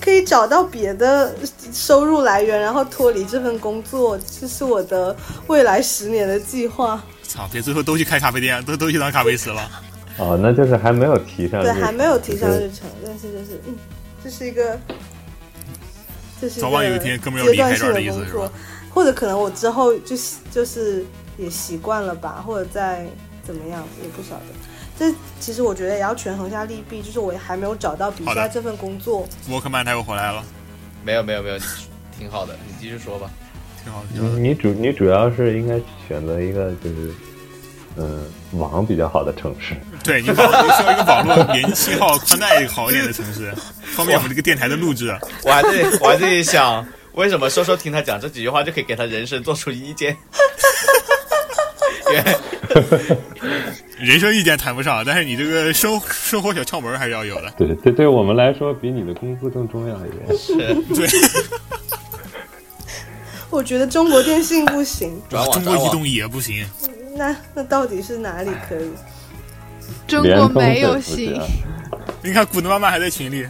[SPEAKER 5] 可以找到别的收入来源，然后脱离这份工作，这是我的未来十年的计划。
[SPEAKER 1] 操，别最后都去开咖啡店，都都去当咖啡师了。
[SPEAKER 2] 哦，那就是还没有提上，
[SPEAKER 5] 对，还没有提上日程，但是就是嗯，这是一个，这是
[SPEAKER 1] 早晚有一天根本要离开这儿的意思是吧？
[SPEAKER 5] 或者可能我之后就就是也习惯了吧，或者再。怎么样也不晓得，这其实我觉得也要权衡下利弊。就是我还没有找到比赛这份工作。
[SPEAKER 1] 沃克曼他又回来了，
[SPEAKER 3] 没有没有没有，挺好的，你继续说吧，
[SPEAKER 1] 挺好。
[SPEAKER 2] 你你主你主要是应该选择一个就是嗯网比较好的城市。
[SPEAKER 1] 对你网需要一个网络连信号宽带好一点的城市，方便我们这个电台的录制。
[SPEAKER 3] 我还在我还在想，为什么说说听他讲这几句话就可以给他人生做出意见？
[SPEAKER 1] 人生意见谈不上，但是你这个生生活小窍门还是要有的。
[SPEAKER 2] 对对，对我们来说，比你的工资更重要一点。
[SPEAKER 3] 是，
[SPEAKER 1] 对。
[SPEAKER 5] 我觉得中国电信不行，
[SPEAKER 1] 中国移动也不行。
[SPEAKER 5] 那那到底是哪里可以？
[SPEAKER 6] 中国没有行。
[SPEAKER 1] 你看，古德妈妈还在群里，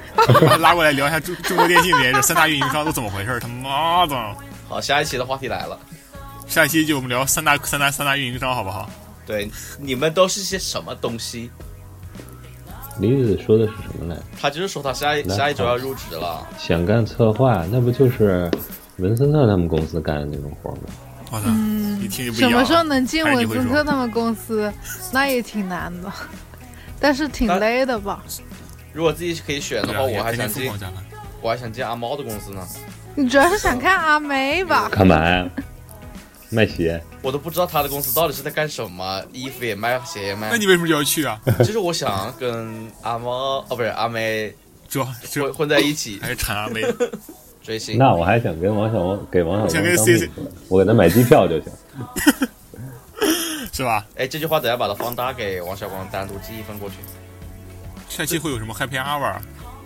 [SPEAKER 1] 拉过来聊一下中中国电信这三大运营商都怎么回事？他妈的！
[SPEAKER 3] 好，下一期的话题来了。
[SPEAKER 1] 下一期就我们聊三大三大三大运营商，好不好？
[SPEAKER 3] 对，你们都是些什么东西？
[SPEAKER 2] 李子说的是什么来？
[SPEAKER 3] 他就是说他下一下一周要入职了，
[SPEAKER 2] 想干策划，那不就是文森特他们公司干的那种活吗？
[SPEAKER 1] 我操，一听就不
[SPEAKER 6] 一样。什么时候能进文森特他们公司？那也挺难的，但是挺累的吧？
[SPEAKER 3] 如果自己可以选的话，我还想进，我还想进阿猫的公司呢。
[SPEAKER 6] 你主要是想看阿妹吧？
[SPEAKER 2] 干嘛呀？卖鞋，
[SPEAKER 3] 我都不知道他的公司到底是在干什么，衣服也卖，鞋也卖。
[SPEAKER 1] 那你为什么就要去啊？
[SPEAKER 3] 就是我想跟阿猫哦，不是阿妹，
[SPEAKER 1] 就
[SPEAKER 3] 混混在一起，
[SPEAKER 1] 还是馋阿妹
[SPEAKER 3] 追星。
[SPEAKER 2] 那我还想跟王小王给王小
[SPEAKER 1] 王当秘书，
[SPEAKER 2] 我给他买机票就行，
[SPEAKER 1] 是吧？
[SPEAKER 3] 哎，这句话等下把它放大，给王小光单独寄一份过去。
[SPEAKER 1] 下期会有什么 Happy Hour？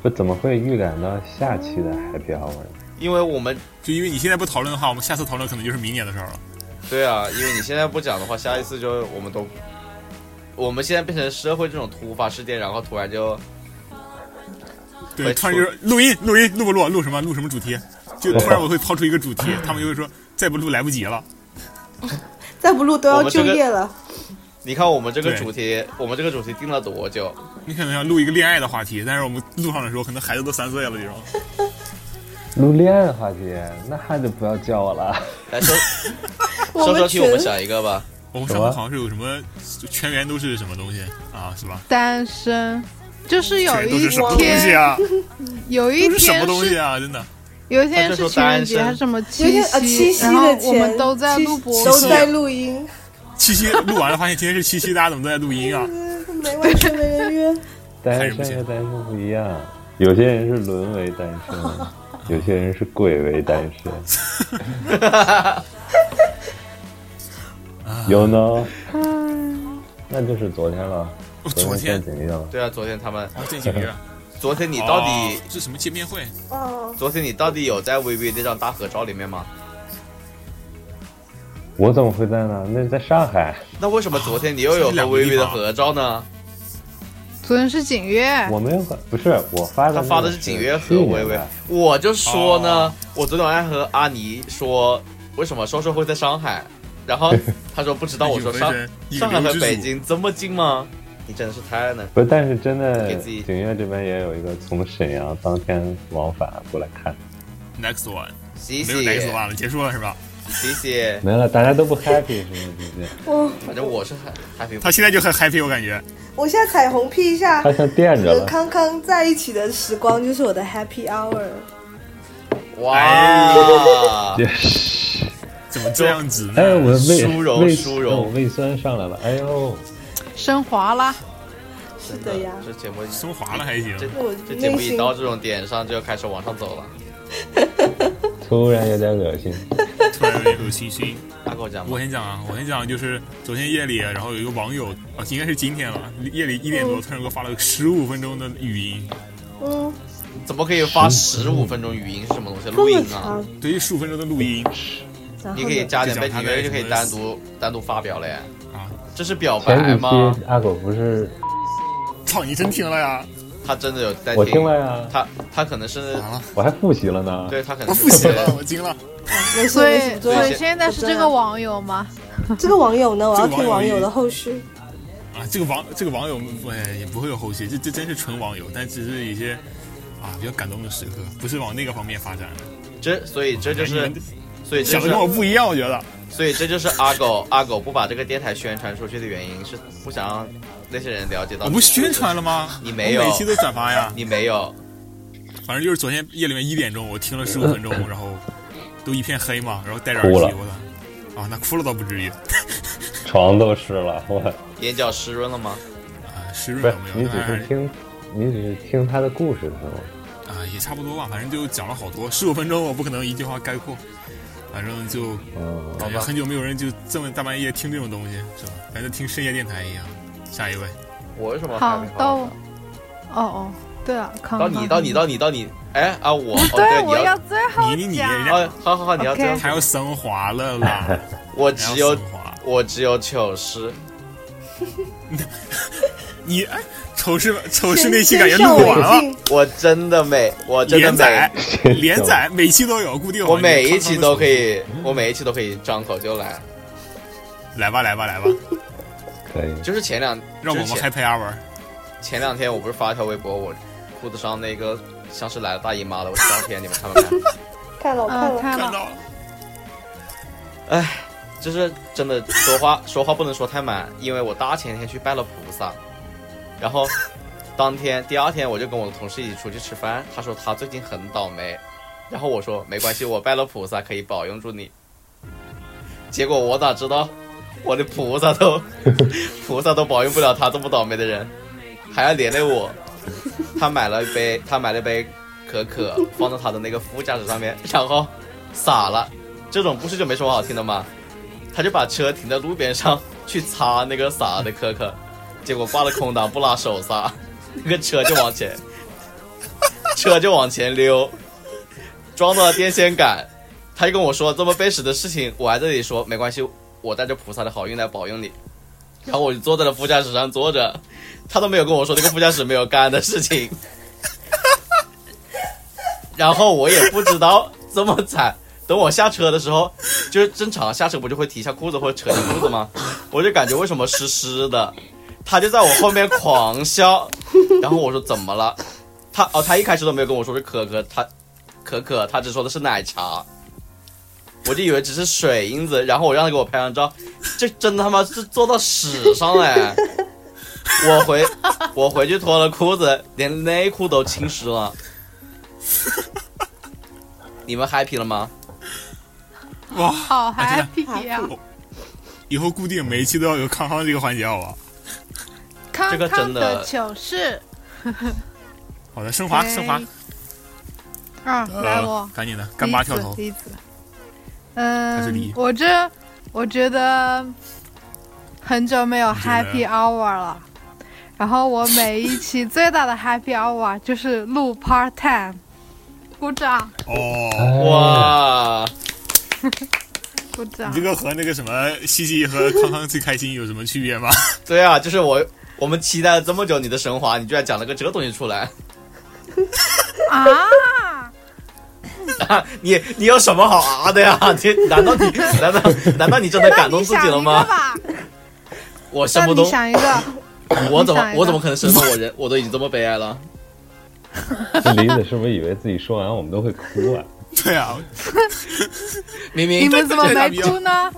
[SPEAKER 2] 不怎么会预感到下期的 Happy Hour？
[SPEAKER 3] 因为我们
[SPEAKER 1] 就因为你现在不讨论的话，我们下次讨论可能就是明年的事儿了。
[SPEAKER 3] 对啊，因为你现在不讲的话，下一次就我们都，我们现在变成社会这种突发事件，然后突然就，
[SPEAKER 1] 对，突然就是录音，录音，录不录？录什么？录什么主题？就突然我会抛出一个主题，他们就会说再不录来不及了，
[SPEAKER 5] 再不录都要就业了。
[SPEAKER 3] 你看我们这个主题，我们这个主题定了多久？
[SPEAKER 1] 你可能要录一个恋爱的话题，但是我们录上的时候，可能孩子都三岁了这种。
[SPEAKER 2] 录恋爱的话题，那还就不要叫我了。
[SPEAKER 3] 来说，说说替我们想一个吧。
[SPEAKER 1] 我们上面好像是有什么全员都是什么东西啊？是吧？
[SPEAKER 6] 单身，就是有一
[SPEAKER 1] 天，
[SPEAKER 6] 有一天
[SPEAKER 1] 什么东西啊？真的，
[SPEAKER 6] 有一天是情人节还是什么
[SPEAKER 5] 七
[SPEAKER 6] 夕？然后我们都在录播，
[SPEAKER 5] 都在录音。
[SPEAKER 1] 七夕录完了，发现今天是七夕，大家怎么都在录音啊？
[SPEAKER 5] 没完全没人约。
[SPEAKER 2] 单身和单身不一样，有些人是沦为单身。有些人是鬼为单身，有呢，那就是昨天了。
[SPEAKER 1] 昨天
[SPEAKER 2] 怎么样？
[SPEAKER 3] 对啊，昨天他们
[SPEAKER 1] 见几面？
[SPEAKER 3] 昨天你到底
[SPEAKER 1] 是什么见面会？
[SPEAKER 5] 哦，
[SPEAKER 3] 昨天你到底有在微微那张大合照里面吗？
[SPEAKER 2] 我怎么会在呢？那在上海。
[SPEAKER 3] 那为什么昨天你又有和微微的合照呢？
[SPEAKER 6] 昨天是景月，
[SPEAKER 2] 我没有发，不是我发的，
[SPEAKER 3] 他发的是景月和微微。我就说呢，我昨天晚上和阿尼说，为什么双双会在上海，然后他说不知道，我说上上海和北京这么近吗？你真的是太能。
[SPEAKER 2] 不，但是真的，景月这边也有一个从沈阳当天往返过来看。
[SPEAKER 1] Next one，
[SPEAKER 3] 谢谢。
[SPEAKER 1] 没有 next one 了，结束了是吧？
[SPEAKER 3] 谢谢。
[SPEAKER 2] 没了，大家都不 happy 是吗？最近？
[SPEAKER 5] 我
[SPEAKER 3] 反正我是很 happy。
[SPEAKER 1] 他现在就很 happy，我感觉。
[SPEAKER 5] 我现在彩虹屁一下，
[SPEAKER 2] 他像垫着
[SPEAKER 5] 和康康在一起的时光就是我的 happy hour。
[SPEAKER 3] 哇！
[SPEAKER 1] 怎么这样子呢？
[SPEAKER 2] 哎，我胃
[SPEAKER 3] 舒柔舒柔，
[SPEAKER 2] 胃酸上来了，哎呦，
[SPEAKER 6] 升华啦。
[SPEAKER 5] 是的呀，
[SPEAKER 3] 这节目
[SPEAKER 1] 升华了还行。
[SPEAKER 3] 这这节目一到这种点上就要开始往上走了。
[SPEAKER 2] 突然有点恶心，
[SPEAKER 1] 突然有点恶心心。
[SPEAKER 3] 大狗讲，
[SPEAKER 1] 我先讲啊，我先讲，就是昨天夜里，然后有一个网友啊，应该是今天了，夜里一点多，突然给我发了个十五分钟的语音。
[SPEAKER 5] 嗯，
[SPEAKER 3] 怎么可以发十五分钟语音？是什么东西？录音啊？
[SPEAKER 1] 对，十五分钟的录音。
[SPEAKER 3] 你可以加点背景音乐，就可以单独单独发表了呀。
[SPEAKER 1] 啊，
[SPEAKER 3] 这是表白吗？
[SPEAKER 2] 阿狗不是？
[SPEAKER 1] 操，你真听了呀？
[SPEAKER 3] 他真的有在
[SPEAKER 2] 听，我听了呀。
[SPEAKER 3] 他他可能是，
[SPEAKER 2] 我还复习了呢。
[SPEAKER 3] 对他可能
[SPEAKER 1] 复习了，我惊了。
[SPEAKER 6] 所以所以现在是这个网友吗？
[SPEAKER 5] 这个网友呢？我要听网友的后续。
[SPEAKER 1] 啊，这个网这个网友哎也不会有后续，这这真是纯网友，但只是一些啊比较感动的时刻，不是往那个方面发展的。
[SPEAKER 3] 这所以这就是，所以
[SPEAKER 1] 想的跟我不一样，我觉得。
[SPEAKER 3] 所以这就是阿狗 阿狗不把这个电台宣传出去的原因，是不想让。那些人了解到，
[SPEAKER 1] 我不宣传了吗？
[SPEAKER 3] 你没有，
[SPEAKER 1] 每期都转发呀。
[SPEAKER 3] 你没有，
[SPEAKER 1] 反正就是昨天夜里面一点钟，我听了十五分钟，然后都一片黑嘛，然后戴着耳机，我操，啊，那哭了倒不至于，
[SPEAKER 2] 床都湿了，我
[SPEAKER 3] 眼角湿润了吗？
[SPEAKER 1] 啊，湿润了
[SPEAKER 2] 没有？你只是听，你只是听他的故事是吗？
[SPEAKER 1] 啊，也差不多吧，反正就讲了好多，十五分钟我不可能一句话概括，反正就感觉很久没有人就这么大半夜听这种东西，是吧？感觉听深夜电台一样。下一位，
[SPEAKER 3] 我为什么
[SPEAKER 6] 好到？哦哦，对啊，
[SPEAKER 3] 到你到你到你到你，哎啊我，
[SPEAKER 6] 对，我要最后
[SPEAKER 1] 你你你，
[SPEAKER 3] 好好好，你要最后
[SPEAKER 1] 还要升华了啦！
[SPEAKER 3] 我只有我只有糗事，
[SPEAKER 1] 你哎，丑事丑事那期感觉录完了，
[SPEAKER 3] 我真的每，我真的
[SPEAKER 1] 没连载，每期都有固定，
[SPEAKER 3] 我每一期都可以，我每一期都可以张口就来，
[SPEAKER 1] 来吧来吧来吧。
[SPEAKER 2] 可以，
[SPEAKER 3] 就是前两
[SPEAKER 1] 让我们 happy hour。
[SPEAKER 3] 前两天我不是发一条微博，我裤子上那个像是来了大姨妈的我照片，你们看没看？
[SPEAKER 5] 看了，看了，
[SPEAKER 6] 看
[SPEAKER 1] 了。
[SPEAKER 3] 哎，就是真的说话说话不能说太满，因为我大前天去拜了菩萨，然后当天第二天我就跟我的同事一起出去吃饭，他说他最近很倒霉，然后我说没关系，我拜了菩萨可以保佑住你。结果我咋知道？我的菩萨都，菩萨都保佑不了他这么倒霉的人，还要连累我。他买了一杯，他买了一杯可可，放在他的那个副驾驶上面，然后洒了。这种故事就没什么好听的吗？他就把车停在路边上去擦那个洒的可可，结果挂了空挡不拉手刹，那个车就往前，车就往前溜，撞到了电线杆。他就跟我说这么背时的事情，我还在这里说没关系。我带着菩萨的好运来保佑你，然后我就坐在了副驾驶上坐着，他都没有跟我说那个副驾驶没有干的事情，然后我也不知道这么惨。等我下车的时候，就是正常下车不就会提一下裤子或者扯一下裤子吗？我就感觉为什么湿湿的，他就在我后面狂笑，然后我说怎么了？他哦，他一开始都没有跟我说是可可，他可可，他只说的是奶茶。我就以为只是水印子，然后我让他给我拍张照，这真他妈是做到屎上哎！我回我回去脱了裤子，连内裤都浸湿了。你们 happy 了吗？
[SPEAKER 1] 哇，
[SPEAKER 6] 好 happy 啊！
[SPEAKER 1] 以后固定每一期都要有康康这个环节，好吧？
[SPEAKER 6] 康
[SPEAKER 3] 康
[SPEAKER 6] 的糗事。
[SPEAKER 1] 好的，升华升华。
[SPEAKER 6] 啊，来我，
[SPEAKER 1] 赶紧的，干巴跳投。
[SPEAKER 6] 嗯，我这我觉得很久没有 Happy Hour 了，然后我每一期最大的 Happy Hour 就是录 Part Time，鼓掌。
[SPEAKER 1] 哦，
[SPEAKER 3] 哇，
[SPEAKER 6] 鼓掌。
[SPEAKER 1] 你这个和那个什么西西和康康最开心有什么区别吗？
[SPEAKER 3] 对啊，就是我我们期待了这么久你的升华，你居然讲了个这东西出来。
[SPEAKER 6] 啊！
[SPEAKER 3] 你你有什么好啊的呀？你难道你难道难道你真的感动自己了吗？我生不动。
[SPEAKER 6] 想一个。
[SPEAKER 3] 我怎么我怎么可能生动我人？我都已经这么悲哀了。
[SPEAKER 2] 林子是不是以为自己说完我们都会哭啊？
[SPEAKER 1] 对啊，
[SPEAKER 3] 明明
[SPEAKER 6] 你们怎么没哭呢？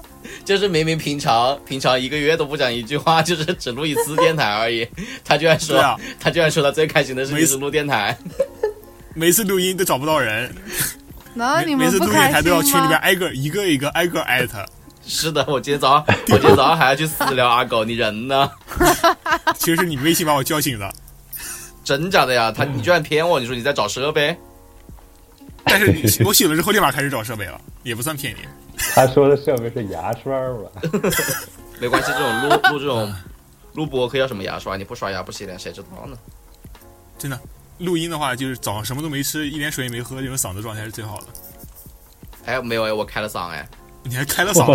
[SPEAKER 3] 就是明明平常平常一个月都不讲一句话，就是只录一次电台而已。他居然说，他居然说他最开心的事是录电台。
[SPEAKER 1] 每次录音都找不到人，
[SPEAKER 6] 那你们
[SPEAKER 1] 每次录电台都要群里边挨个一个一个挨个艾特。
[SPEAKER 3] 是的，我今天早上我今天早上还要去私聊阿狗，你人呢？
[SPEAKER 1] 其实是你微信把我叫醒的。
[SPEAKER 3] 真假的呀？他你居然骗我？你说你在找设备？
[SPEAKER 1] 但是你我醒了之后立马开始找设备了，也不算骗你。
[SPEAKER 2] 他说的设备是牙刷吧？
[SPEAKER 3] 没关系，这种录录这种录播可以要什么牙刷？你不刷牙不洗脸，谁知道呢？
[SPEAKER 1] 真的。录音的话，就是早上什么都没吃，一点水也没喝，这种嗓子状态是最好的。
[SPEAKER 3] 哎，没有哎，我开了嗓哎，
[SPEAKER 1] 你还开了嗓，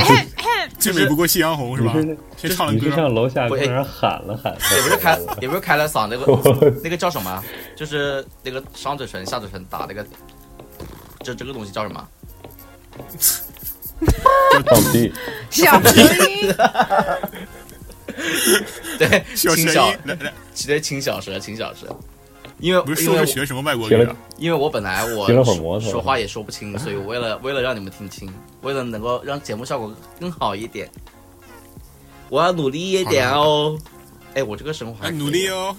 [SPEAKER 1] 最美不过夕阳红是吧？先唱了歌，
[SPEAKER 2] 上楼下跟人喊了喊，
[SPEAKER 3] 也不是开，也不是开了嗓，那个 那个叫什么？就是那个上嘴唇、下嘴唇打那个，这这个东西叫什么？
[SPEAKER 2] 放屁，
[SPEAKER 6] 小声音。
[SPEAKER 3] 对，
[SPEAKER 1] 轻
[SPEAKER 3] 小，对，轻小舌，轻小舌。因为
[SPEAKER 1] 不是
[SPEAKER 3] 说
[SPEAKER 1] 学什么外国语啊？
[SPEAKER 3] 因为我本来我说话也说不清，所以我为了为了让你们听清，为了能够让节目效果更好一点，我要努力一点哦。哎，我这个生活
[SPEAKER 1] 努力哦。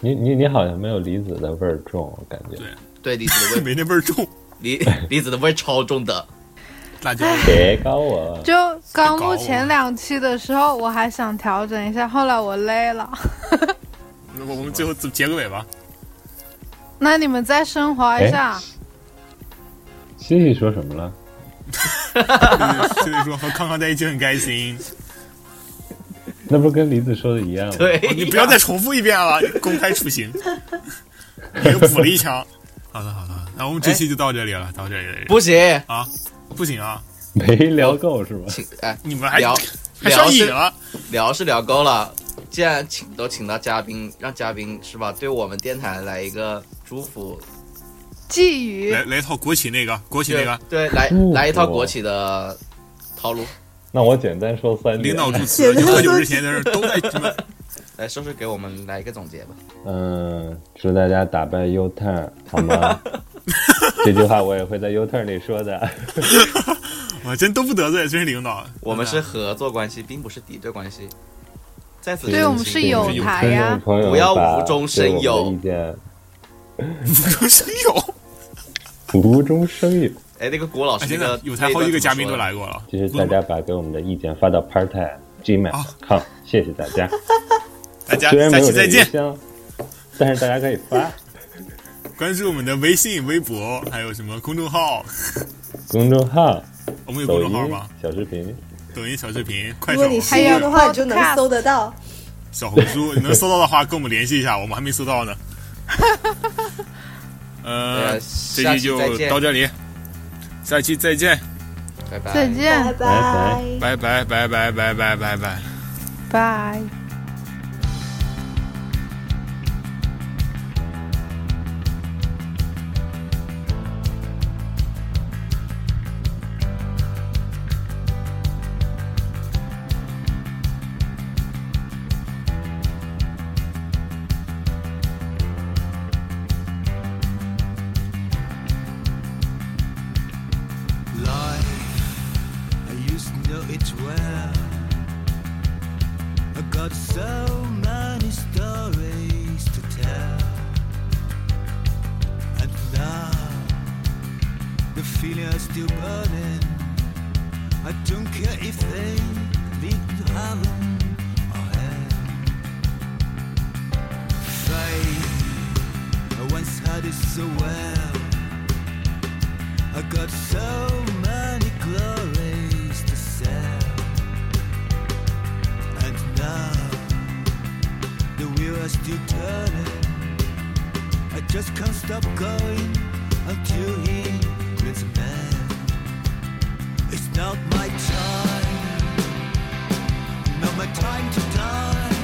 [SPEAKER 2] 你你你好像没有梨子的味儿重，我感觉。
[SPEAKER 1] 对
[SPEAKER 3] 对，梨子的味
[SPEAKER 1] 没那味儿重，
[SPEAKER 3] 梨梨子的味儿超重的。
[SPEAKER 1] 辣椒
[SPEAKER 2] 别高我。
[SPEAKER 6] 就刚录前两期的时候，我还想调整一下，后来我累了。
[SPEAKER 1] 那我们最后结个尾吧。
[SPEAKER 6] 那你们再升华一下。
[SPEAKER 2] 西西说什么了？
[SPEAKER 1] 西西说和康康在一起很开心。
[SPEAKER 2] 那不是跟李子说的一样吗？
[SPEAKER 3] 对，
[SPEAKER 1] 你不要再重复一遍了，公开处刑。又补了一枪。好的，好的，那我们这期就到这里了，到这里。
[SPEAKER 3] 不行
[SPEAKER 1] 啊，不行啊，
[SPEAKER 2] 没聊够是吧？
[SPEAKER 3] 请哎，
[SPEAKER 1] 你们还
[SPEAKER 3] 聊
[SPEAKER 1] 还上瘾了？
[SPEAKER 3] 聊是聊够了。既然请都请到嘉宾，让嘉宾是吧？对我们电台来一个祝福
[SPEAKER 6] 寄语，
[SPEAKER 1] 来来一套国企那个国企那个，
[SPEAKER 3] 对，来来一套国企的套路。
[SPEAKER 2] 那我简单说三
[SPEAKER 1] 领导祝词，喝酒之前的都在什么？
[SPEAKER 3] 来，说说给我们来一个总结吧。
[SPEAKER 2] 嗯，祝大家打败 U turn 好吗？这句话我也会在 U turn 里说的。
[SPEAKER 1] 我真都不得罪，真是领导。
[SPEAKER 3] 我们是合作关系，并不是敌对关系。
[SPEAKER 6] 在此对我们是有台呀，
[SPEAKER 3] 不要无中生有。
[SPEAKER 1] 无中生有，
[SPEAKER 2] 无中生有。
[SPEAKER 3] 哎，那个郭老师，那个
[SPEAKER 1] 有台好几个嘉宾都来过了。
[SPEAKER 2] 就是大家把给我们的意见发到 parttime gmail.com，谢谢大家。
[SPEAKER 1] 大家
[SPEAKER 2] 下期
[SPEAKER 1] 再见，
[SPEAKER 2] 但是大家可以发。
[SPEAKER 1] 关注我们的微信、微博，还有什么公众号？
[SPEAKER 2] 公众号，
[SPEAKER 1] 我们有公众号吗？
[SPEAKER 2] 小视频。
[SPEAKER 1] 抖音小视频，快手，
[SPEAKER 5] 如果你需要的话，你就能搜得到。
[SPEAKER 1] 小红书，你能搜到的话，跟我们联系一下，我们还没搜到呢。呃，这期就到这里，下期再见，
[SPEAKER 3] 拜拜，
[SPEAKER 6] 再见，
[SPEAKER 5] 拜拜，
[SPEAKER 1] 拜拜，拜拜，拜拜，拜拜，
[SPEAKER 6] 拜。
[SPEAKER 4] the fire's still burning. I don't care if they lead to heaven or hell. Faith, I once had it so well. I got so many glories to sell, and now the wheel is still turning. I just can't stop going until he. It's not my time, not my time to die.